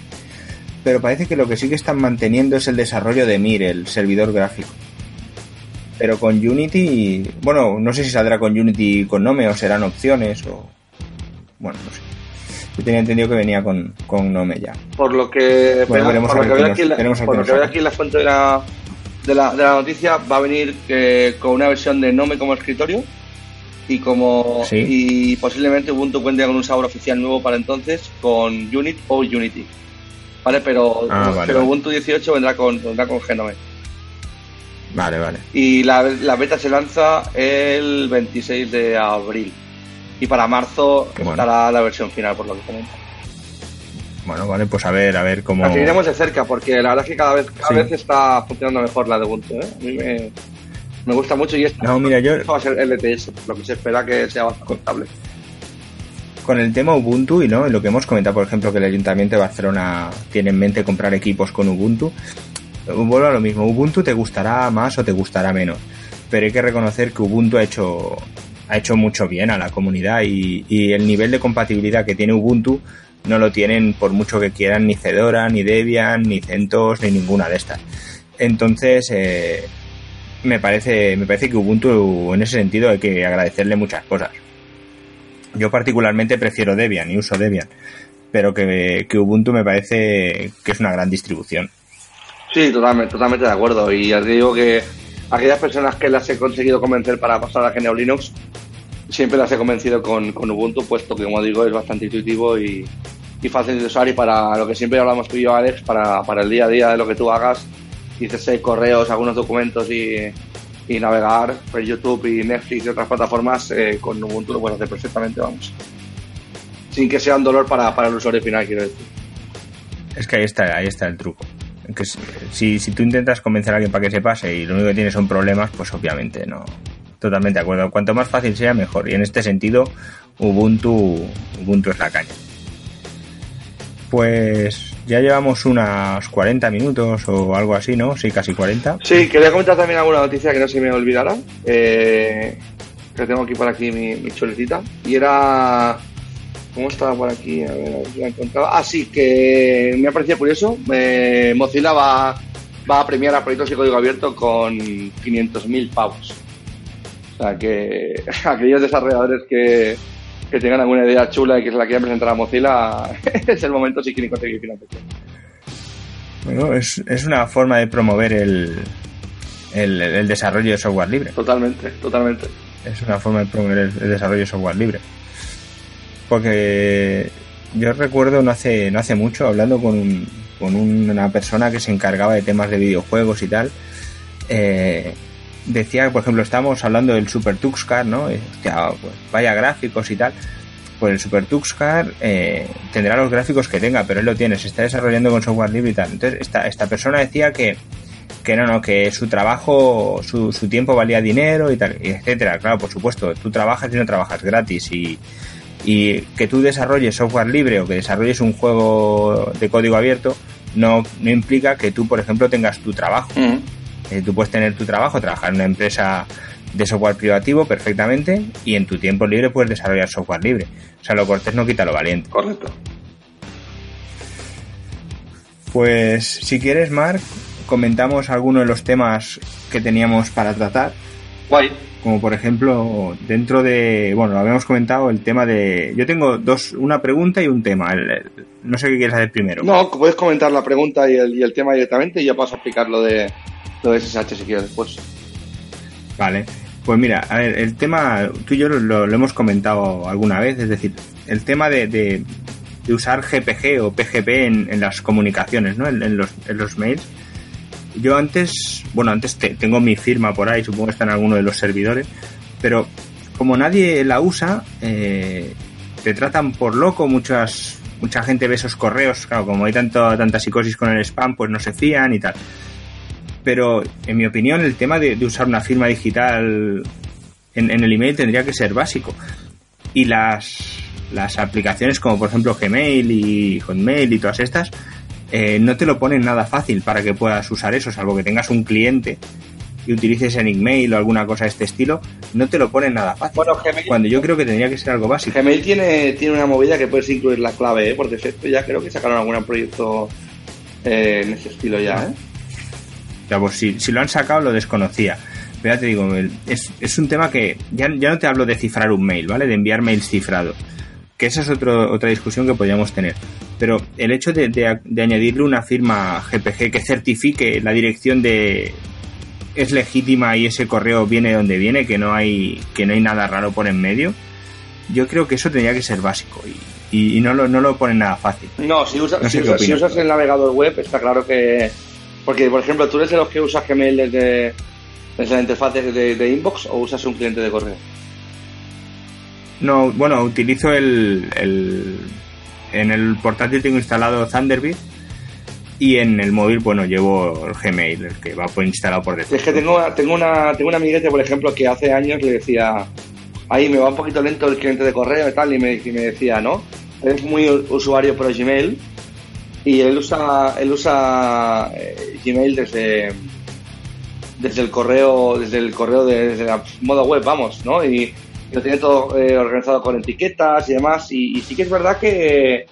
Pero parece que lo que sí que están manteniendo es el desarrollo de Mir, el servidor gráfico. Pero con Unity, bueno, no sé si saldrá con Unity con Nome o serán opciones o... Bueno, no sé. Yo tenía entendido que venía con, con Nome ya. Por lo que, por lo que veo aquí, la, aquí la fuente de la, de la, de la noticia, va a venir eh, con una versión de Nome como escritorio y como y posiblemente Ubuntu cuente con un sabor oficial nuevo para entonces con Unit o Unity. ¿Vale? Pero, ah, pero Ubuntu 18 vendrá con, vendrá con Genome. Vale, vale. Y la, la, beta se lanza el 26 de abril. Y para marzo estará la versión final, por lo que comenta. Bueno, vale, pues a ver, a ver cómo. La seguiremos de cerca, porque la verdad es que cada vez, cada vez está funcionando mejor la de Ubuntu. ¿eh? A mí me, me gusta mucho y esta no, mira, yo... va a ser LTS, lo que se espera que sea bastante contable. Con el tema Ubuntu y no lo que hemos comentado, por ejemplo, que el Ayuntamiento de Barcelona tiene en mente comprar equipos con Ubuntu, vuelvo a lo mismo, Ubuntu te gustará más o te gustará menos, pero hay que reconocer que Ubuntu ha hecho ha hecho mucho bien a la comunidad y, y el nivel de compatibilidad que tiene Ubuntu no lo tienen por mucho que quieran ni Fedora, ni Debian, ni CentOS, ni ninguna de estas. Entonces, eh, me parece, me parece que Ubuntu en ese sentido hay que agradecerle muchas cosas. Yo particularmente prefiero Debian y uso Debian, pero que, Ubuntu me parece que es una gran distribución. Sí, totalmente, totalmente de acuerdo. Y ya te digo que aquellas personas que las he conseguido convencer para pasar a GNU Linux, siempre las he convencido con, con Ubuntu, puesto que, como digo, es bastante intuitivo y, y fácil de usar. Y para lo que siempre hablamos tú y yo, Alex, para, para el día a día de lo que tú hagas, dices correos, algunos documentos y, navegar por YouTube y Netflix y otras plataformas eh, con Ubuntu lo puedes hacer perfectamente, vamos. Sin que sea un dolor para, para el usuario final, quiero decir. Es que ahí está, ahí está el truco. Que si, si tú intentas convencer a alguien para que se pase y lo único que tiene son problemas, pues obviamente no. Totalmente de acuerdo. Cuanto más fácil sea, mejor. Y en este sentido, Ubuntu, Ubuntu es la caña. Pues ya llevamos unos 40 minutos o algo así, ¿no? Sí, casi 40. Sí, quería comentar también alguna noticia que no se me olvidara. Eh, que tengo aquí por aquí mi, mi chuletita. Y era. ¿Cómo estaba por aquí? A ver, a encontraba. Ah, sí, que me ha parecido curioso. Eh, Mozilla va, va a premiar a proyectos de código abierto con 500.000 pavos. O sea que aquellos desarrolladores que, que tengan alguna idea chula y que se la quieran presentar a Mozilla, es el momento si quieren conseguir financiación. Bueno, es, es una forma de promover el, el, desarrollo de software libre. Totalmente, totalmente. Es una forma de promover el, desarrollo de software libre. Porque yo recuerdo no hace, no hace mucho hablando con, con una persona que se encargaba de temas de videojuegos y tal. Eh, decía, por ejemplo, estamos hablando del Super Tuxcar, ¿no? hostia, pues vaya gráficos y tal. Pues el Super Tuxcar eh, tendrá los gráficos que tenga, pero él lo tiene, se está desarrollando con software libre y tal. Entonces, esta, esta persona decía que, que no, no, que su trabajo, su, su tiempo valía dinero y tal, etcétera. Claro, por supuesto, tú trabajas y no trabajas gratis y, y que tú desarrolles software libre o que desarrolles un juego de código abierto no, no implica que tú, por ejemplo, tengas tu trabajo. Eh, tú puedes tener tu trabajo, trabajar en una empresa de software privativo perfectamente y en tu tiempo libre puedes desarrollar software libre. O sea, lo cortés no quita lo valiente. Correcto. Pues si quieres, Mark, comentamos algunos de los temas que teníamos para tratar. Guay. Como por ejemplo, dentro de, bueno, lo habíamos comentado, el tema de... Yo tengo dos, una pregunta y un tema. El- el- no sé qué quieres hacer primero. No, puedes comentar la pregunta y el, y el tema directamente y yo paso a explicar lo de, lo de SSH si quieres después. Vale. Pues mira, a ver, el tema, tú y yo lo, hemos comentado alguna vez, es decir, el tema de, de, usar GPG o PGP en, las comunicaciones, ¿no? En, en los, en los mails. Yo antes, bueno, antes te- tengo mi firma por ahí, supongo que está en alguno de los servidores, pero como nadie la usa, eh, te tratan por loco, muchas, mucha gente ve esos correos, claro, como hay tanto, tanta psicosis con el spam, pues no se fían y tal pero en mi opinión el tema de, de usar una firma digital en, en el email tendría que ser básico. Y las, las aplicaciones como por ejemplo Gmail y Hotmail y todas estas eh, no te lo ponen nada fácil para que puedas usar eso, salvo que tengas un cliente y utilices Enigmail o alguna cosa de este estilo, no te lo ponen nada fácil. Bueno, Gmail- Cuando yo creo que tendría que ser algo básico. Gmail tiene, tiene una movida que puedes incluir la clave, ¿eh? por defecto. Ya creo que sacaron algún proyecto eh, en ese estilo ya. ¿eh? Pues si, si lo han sacado lo desconocía. Pero ya te digo, es, es un tema que ya, ya no te hablo de cifrar un mail, ¿vale? De enviar mails cifrados. Que esa es otro, otra discusión que podríamos tener. Pero el hecho de, de- de añadirle una firma GPG que certifique la dirección de es legítima y ese correo viene de donde viene, que no hay, que no hay nada raro por en medio, yo creo que eso tendría que ser básico y, y- no, lo, no lo ponen nada fácil. No, si, No sé si, usas el navegador web, está claro que. Porque, por ejemplo, tú eres de los que usas Gmail desde, desde la interfaz de, de- de inbox o usas un cliente de correo. No, bueno, utilizo el, el- En el portátil tengo instalado Thunderbird y en el móvil, bueno, llevo el Gmail, el que va por instalado por Es defecto. que tengo, tengo, una, tengo un amiguete, por ejemplo, que hace años le decía, ahí me va un poquito lento el cliente de correo y tal, y me, y me decía, ¿no? Él es muy usuario pro Gmail y él usa, él usa eh, Gmail desde, desde el correo, desde el correo de, desde la modo web, vamos, ¿no? Y, lo tiene todo eh, organizado con etiquetas y demás, y, sí que es verdad que,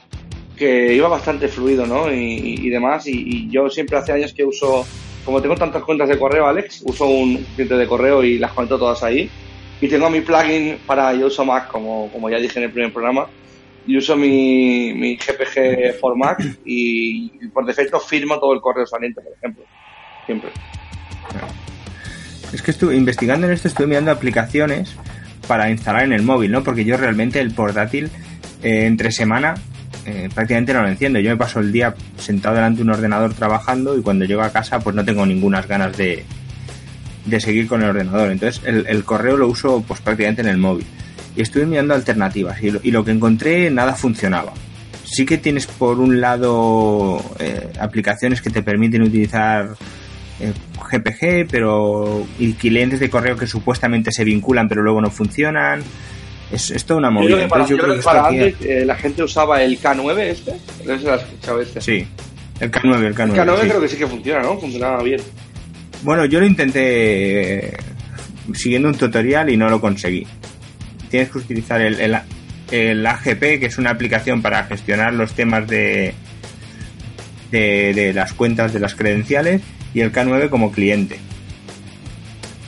que iba bastante fluido, ¿no? Y, y- demás, y, yo siempre hace años que uso, como tengo tantas cuentas de correo, Alex, uso un cliente de correo y las conecto todas ahí. Y tengo mi plugin para, yo uso Mac, como, como ya dije en el primer programa, y uso mi, mi GPG for Mac y, y por defecto firmo todo el correo saliente, por ejemplo. Siempre. Es que estuve investigando en esto, estuve mirando aplicaciones para instalar en el móvil, ¿no? Porque yo realmente el portátil eh, entre semana eh, prácticamente no lo enciendo. Yo me paso el día sentado delante de un ordenador trabajando y cuando llego a casa pues no tengo ninguna ganas de, de seguir con el ordenador. Entonces el, el correo lo uso pues prácticamente en el móvil. Y estuve mirando alternativas y lo, y lo que encontré nada funcionaba. Sí que tienes por un lado eh, aplicaciones que te permiten utilizar eh, GPG, pero y clientes de correo que supuestamente se vinculan pero luego no funcionan. Es, es toda una Yo movida. creo que para, Entonces, yo creo que para eh, la gente usaba el K9 este. No sé si lo has escuchado este. Sí, el K9, el K9. El K9 sí. creo que sí que funciona, ¿no? Funcionaba bien. Bueno, yo lo intenté eh, siguiendo un tutorial y no lo conseguí. Tienes que utilizar el, el, el AGP, que es una aplicación para gestionar los temas de, de, de las cuentas de las credenciales, y el K9 como cliente.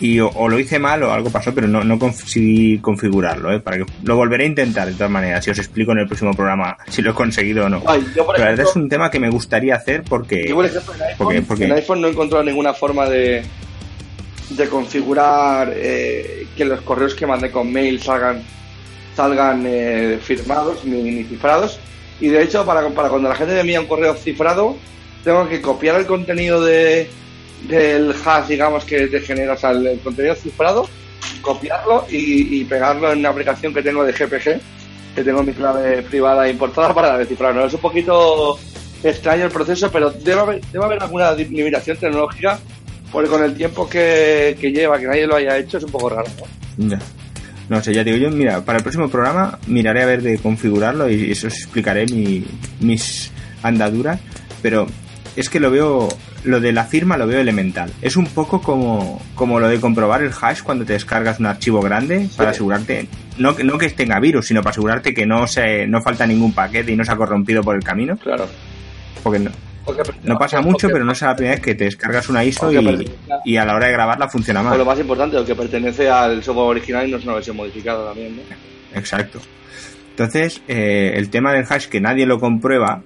Y o, o lo hice mal o algo pasó, pero no, no conseguí configurarlo, ¿eh? Para que lo volveré a intentar de todas maneras, si os explico en el próximo programa si lo he conseguido o no. Ay, yo, por Pero la verdad es un tema que me gustaría hacer porque... yo, por ejemplo, en iPhone, porque- porque- en iPhone no he encontrado ninguna forma de, de configurar eh, que los correos que mandé con mail salgan salgan eh, firmados ni, ni cifrados. Y de hecho, para, para cuando la gente me envía un correo cifrado, tengo que copiar el contenido de, del hash, digamos, que te generas al el contenido cifrado, copiarlo y, y pegarlo en una aplicación que tengo de GPG, que tengo mi clave privada importada para descifrarlo. Es un poquito extraño el proceso, pero debe haber, debe haber alguna limitación tecnológica Porque con el tiempo que, que lleva, que nadie lo haya hecho, es un poco raro. ¿no? Ya. No sé, ya digo yo, mira, para el próximo programa miraré a ver de configurarlo y eso os explicaré mi, mis andaduras, pero es que lo veo, lo de la firma lo veo elemental. Es un poco como, como lo de comprobar el hash cuando te descargas un archivo grande para asegurarte, no, que- no que tenga virus, sino para asegurarte que no se, no falta ningún paquete y no se ha corrompido por el camino, Claro. porque no, no pasa mucho, pero no es la primera vez que te descargas una ISO y, a- y a la hora de grabarla funciona o lo mal. más importante, lo que pertenece al software original y no es una versión modificada también, ¿no? Exacto. Entonces, eh, el tema del hash que nadie lo comprueba,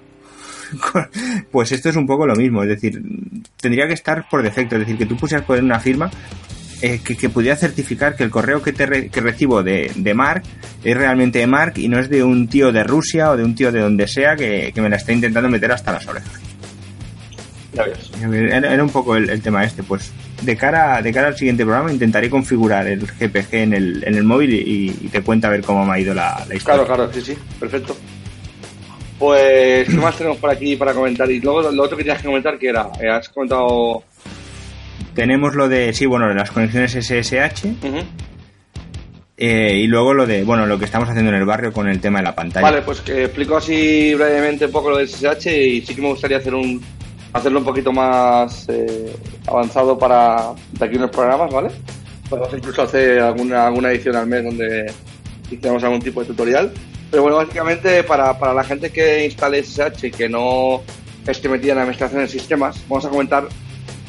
pues esto es un poco lo mismo. Es decir, tendría que estar por defecto. Es decir, que tú pusieras poner una firma eh, que, que pudiera certificar que el correo que, te re- que recibo de, de Mark es realmente de Mark y no es de un tío de Rusia o de un tío de donde sea que, que me la está intentando meter hasta las orejas. Ya ves. Era, era un poco el, el tema este. Pues de cara, de cara al siguiente programa intentaré configurar el GPG en el, en el móvil y, y te cuenta a ver cómo me ha ido la, la historia. Claro, claro, sí, sí, perfecto. Pues, ¿qué más tenemos por aquí para comentar? Y luego lo otro que tenías que comentar, que era, Eh, has comentado... Tenemos lo de, sí, bueno, las conexiones SSH eh, y luego lo de, bueno, lo que estamos haciendo en el barrio con el tema de la pantalla. Vale, pues que explico así brevemente un poco lo del SSH y sí que me gustaría hacer un hacerlo un poquito más eh, avanzado para de aquí unos programas, ¿vale? Podemos incluso hacer alguna, alguna edición al mes donde hiciéramos algún tipo de tutorial. Pero bueno, básicamente para, para la gente que instale SSH y que no esté metida en administración de sistemas, vamos a comentar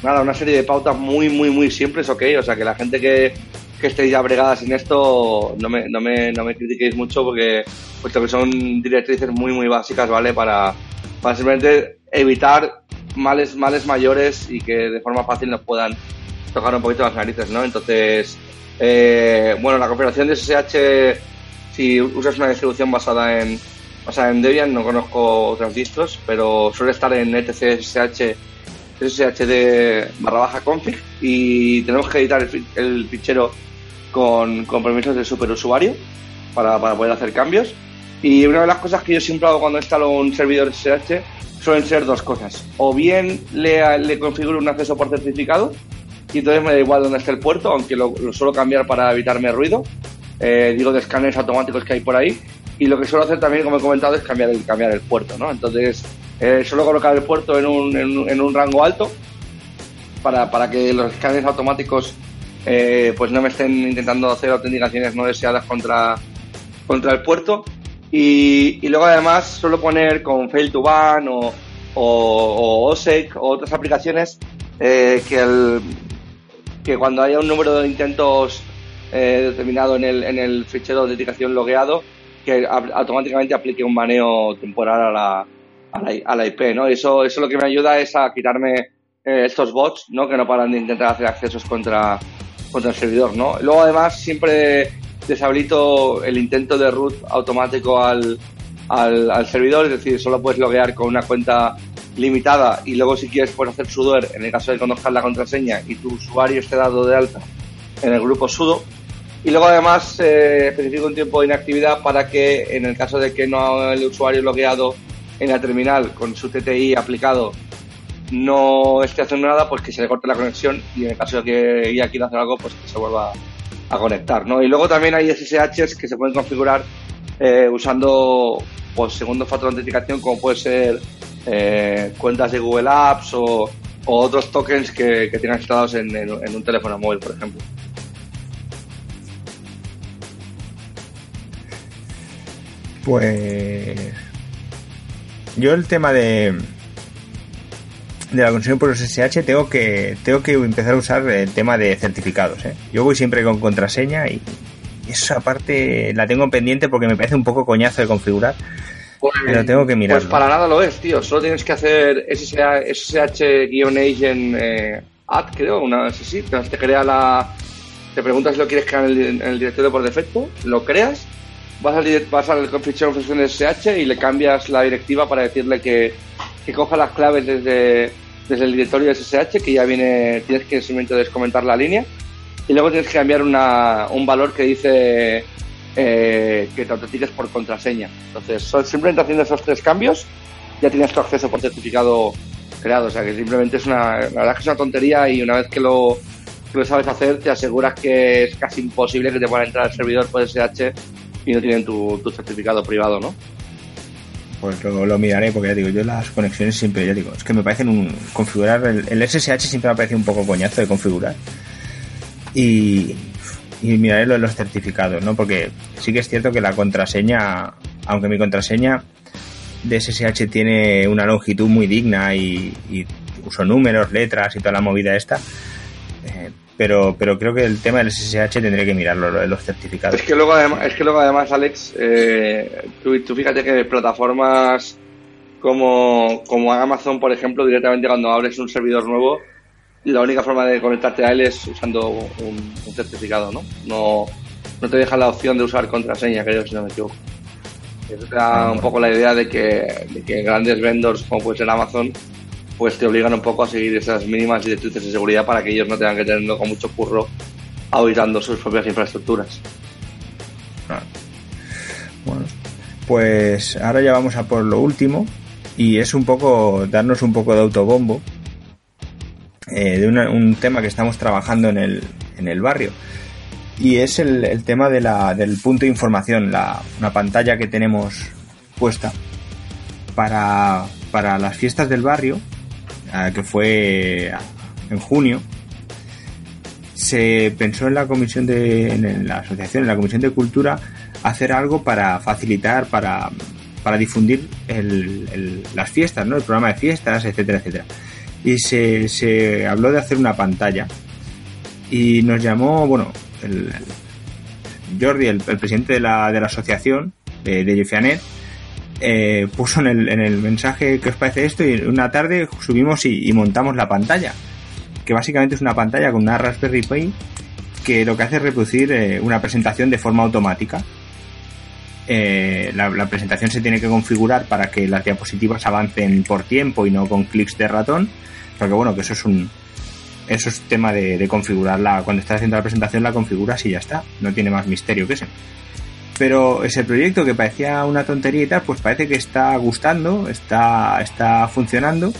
nada, una serie de pautas muy, muy, muy simples, ok. O sea, que la gente que, que esté ya bregada sin esto, no me, no me, no me critiquéis mucho porque, puesto que son directrices muy, muy básicas, ¿vale? Para, para simplemente evitar males, males mayores y que de forma fácil nos puedan tocar un poquito las narices, ¿no? Entonces, eh, bueno, la configuración de SSH, si usas una distribución basada en, basada en Debian, no conozco otras distros, pero suele estar en etc SSH sshd barra baja config y tenemos que editar el, el fichero con, con permisos de superusuario para, para poder hacer cambios. Y una de las cosas que yo siempre hago cuando instalo un servidor SSH suelen ser dos cosas. O bien le, le configuro un acceso por certificado y entonces me da igual dónde esté el puerto, aunque lo, lo suelo cambiar para evitarme ruido. Eh, digo de escáneres automáticos que hay por ahí. Y lo que suelo hacer también, como he comentado, es cambiar el, cambiar el puerto, ¿no? Entonces, eh, suelo colocar el puerto en un, en en un rango alto para, para que los escáneres automáticos eh, pues no me estén intentando hacer autenticaciones no deseadas contra, contra el puerto. Y, y luego además suelo poner con Fail to Ban o, o, o OSEC o otras aplicaciones eh, que, el, que cuando haya un número de intentos eh, determinado en el, en el fichero de autenticación logueado, que automáticamente aplique un baneo temporal a la, a la, a la IP, ¿no? Eso, eso lo que me ayuda es a quitarme eh, estos bots, ¿no? Que no paran de intentar hacer accesos contra, contra el servidor, ¿no? Luego además siempre deshabilito el intento de root automático al, al, servidor, es decir, solo puedes loguear con una cuenta limitada y luego si quieres puedes hacer sudoer en el caso de conozcas la contraseña y tu usuario esté dado de alta en el grupo sudo. Y luego además eh, especifico un tiempo de inactividad para que en el caso de que no el usuario logueado en la terminal con su TTI aplicado no esté haciendo nada, pues que se le corte la conexión y en el caso de que ella quiera hacer algo, pues que se vuelva a conectar, ¿no? Y luego también hay SSHs que se pueden configurar eh, usando pues segundo factor de autenticación como puede ser eh, cuentas de Google Apps o, otros tokens que, que tengan instalados en, en- en un teléfono móvil, por ejemplo. Pues yo el tema de de la conexión por SSH tengo que tengo que empezar a usar el tema de certificados. ¿eh? Yo voy siempre con contraseña y esa parte la tengo pendiente porque me parece un poco coñazo de configurar. Pero tengo que mirarlo. Pues para nada lo es, tío. Solo tienes que hacer SSH-agent eh, add, creo, una sí, sí. Te crea la. Te preguntas si lo quieres crear en el, en el directorio por defecto, lo creas, vas al, vas al de SSH y le cambias la directiva para decirle que, que coja las claves desde, desde el directorio SSH, que ya viene, tienes que simplemente descomentar la línea, y luego tienes que cambiar una, un valor que dice eh, que te autentiques por contraseña. Entonces, simplemente haciendo esos tres cambios, ya tienes tu acceso por certificado creado. O sea que simplemente es una, la verdad es que es una tontería y una vez que lo, que lo sabes hacer, te aseguras que es casi imposible que te puedan entrar al servidor por SH y no tienen tu, tu certificado privado, ¿no? Pues lo, lo, miraré porque ya digo, yo las conexiones siempre, ya digo, es que me parecen un configurar el, el SSH siempre me parece un poco coñazo de configurar. Y, y miraré lo de los certificados, ¿no? Porque sí que es cierto que la contraseña, aunque mi contraseña de SSH tiene una longitud muy digna y, y uso números, letras y toda la movida esta, pero, pero creo que el tema del SSH tendré que mirarlo, lo de los certificados. Es que luego además, es que luego además Alex, eh, tú, tú, fíjate que plataformas como, como Amazon, por ejemplo, directamente cuando abres un servidor nuevo, la única forma de conectarte a él es usando un, un certificado, ¿no? ¿no? No te deja la opción de usar contraseña, creo, si no me equivoco. Eso te da un poco la idea de que, de que grandes vendors, como puede ser Amazon, pues te obligan un poco a seguir esas mínimas directrices de seguridad para que ellos no tengan que tenerlo con mucho curro auditando sus propias infraestructuras. Bueno, pues ahora ya vamos a por lo último y es un poco darnos un poco de autobombo eh, de un tema que estamos trabajando en el, en el barrio y es el, tema de la, del punto de información, la, una pantalla que tenemos puesta para, para las fiestas del barrio, que fue en junio, se pensó en la comisión de, la asociación, en la comisión de cultura, hacer algo para facilitar, para, para difundir el, el, las fiestas, ¿no? El programa de fiestas, etcétera, etcétera. Y se, se habló de hacer una pantalla. Y nos llamó, bueno, el, Jordi, el, el, presidente de la, de la asociación de, de Jefianet, eh, puso en el, en el mensaje que os parece esto y una tarde subimos y, montamos la pantalla, que básicamente es una pantalla con una Raspberry Pi que lo que hace es reproducir eh, una presentación de forma automática. Eh, la, la, presentación se tiene que configurar para que las diapositivas avancen por tiempo y no con clics de ratón, porque bueno, que eso es un, eso es tema de, de, configurarla. Cuando estás haciendo la presentación la configuras y ya está. No tiene más misterio que ese. Pero ese proyecto que parecía una tontería y tal, pues parece que está gustando, está, está funcionando.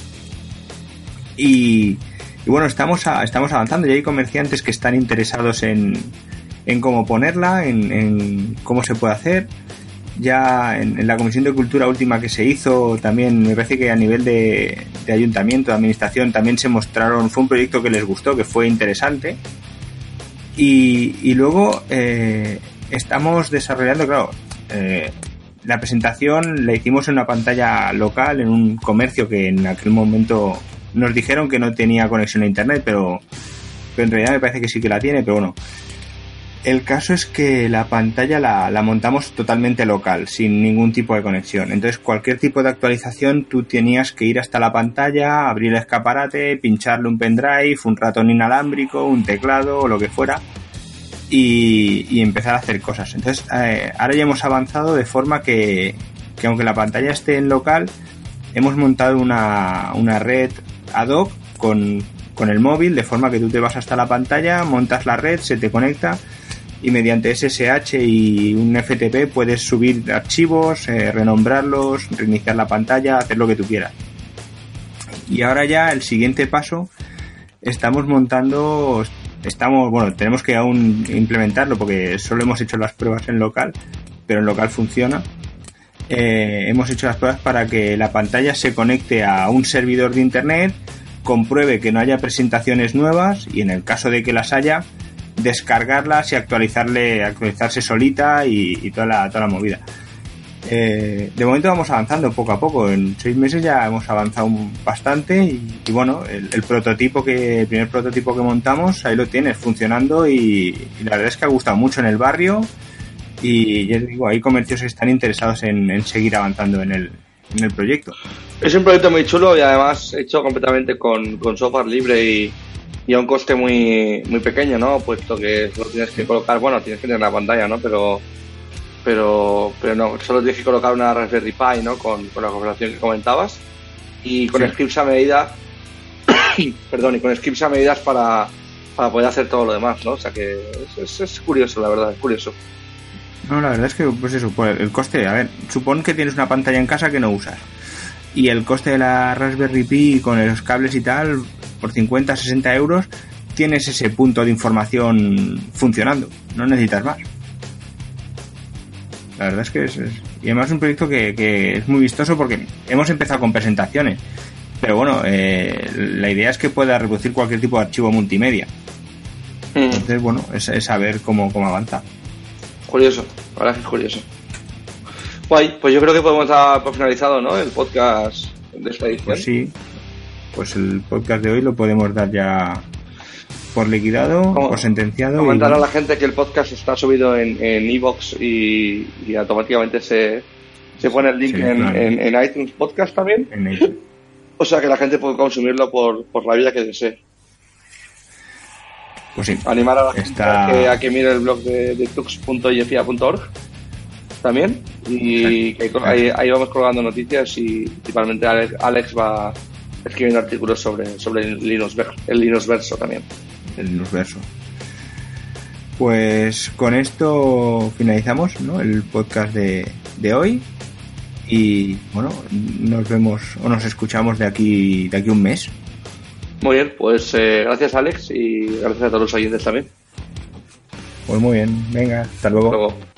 Y, y bueno, estamos, estamos avanzando. Ya hay comerciantes que están interesados en, en cómo ponerla, en, en cómo se puede hacer ya en, en, la Comisión de Cultura última que se hizo, también me parece que a nivel de, de, ayuntamiento, de administración, también se mostraron, fue un proyecto que les gustó, que fue interesante. Y, y luego eh, estamos desarrollando, claro, eh, la presentación la hicimos en una pantalla local, en un comercio que en aquel momento nos dijeron que no tenía conexión a internet, pero, en realidad me parece que sí que la tiene, pero bueno. El caso es que la pantalla la, la, montamos totalmente local, sin ningún tipo de conexión. Entonces, cualquier tipo de actualización, tú tenías que ir hasta la pantalla, abrir el escaparate, pincharle un pendrive, un ratón inalámbrico, un teclado o lo que fuera, y, empezar a hacer cosas. Entonces, eh, ahora ya hemos avanzado de forma que, que, aunque la pantalla esté en local, hemos montado una, una red ad hoc con, con el móvil, de forma que tú te vas hasta la pantalla, montas la red, se te conecta y mediante SSH y un FTP puedes subir archivos, eh, renombrarlos, reiniciar la pantalla, hacer lo que tú quieras. Y ahora ya el siguiente paso, estamos montando, estamos, bueno, tenemos que aún implementarlo porque solo hemos hecho las pruebas en local, pero en local funciona. Eh, hemos hecho las pruebas para que la pantalla se conecte a un servidor de internet, compruebe que no haya presentaciones nuevas y en el caso de que las haya, descargarlas y actualizarle, actualizarse solita y, y toda, la, toda la movida. Eh, de momento vamos avanzando poco a poco. En seis meses ya hemos avanzado bastante y, bueno, el, prototipo que, el primer prototipo que montamos, ahí lo tienes funcionando y, la verdad es que ha gustado mucho en el barrio y ya digo, hay comercios que están interesados en, seguir avanzando en el, en el proyecto. Es un proyecto muy chulo y además hecho completamente con, con software libre y, a un coste muy, muy pequeño, ¿no? Puesto que solo tienes que colocar, bueno, tienes que tener la pantalla, ¿no? Pero, pero, pero no, solo tienes que colocar una Raspberry Pi, ¿no? Con, con la configuración que comentabas y con sí. scripts a medida, perdón, y con scripts a medidas para, para poder hacer todo lo demás, ¿no? O sea que es, es, es curioso, la verdad, es curioso. No, la verdad es que, pues eso, pues el coste, a ver, supón que tienes una pantalla en casa que no usas. y el coste de la Raspberry Pi con los cables y tal, por 50, 60 euros, tienes ese punto de información funcionando. No necesitas más. La verdad es que es, y además es un proyecto que, es muy vistoso porque hemos empezado con presentaciones. Pero bueno, eh, la idea es que pueda reproducir cualquier tipo de archivo multimedia. Mm. Entonces, bueno, es, saber cómo, cómo avanza. Curioso, ahora es curioso. Guay, pues yo creo que podemos dar por finalizado, ¿no? El podcast de esta edición. Pues sí, pues el podcast de hoy lo podemos dar ya por liquidado, por sentenciado. Comentar a la gente que el podcast está subido en Evox y, automáticamente se, se pone el link en, iTunes Podcast también. O sea que la gente puede consumirlo por, por la vida que desee. Pues sí. Animar a la gente a, que, mire el blog de, de tux.yefia.org también. Y ahí, vamos colgando noticias y principalmente Alex, va escribiendo artículos sobre, sobre el Linux, el Linux Verso también el verso Pues con esto finalizamos ¿no? el podcast de, de hoy y bueno, nos vemos o nos escuchamos de aquí de aquí un mes. Muy bien, pues eh, gracias Alex y gracias a todos los oyentes también. Pues muy bien, venga, hasta luego. Hasta luego.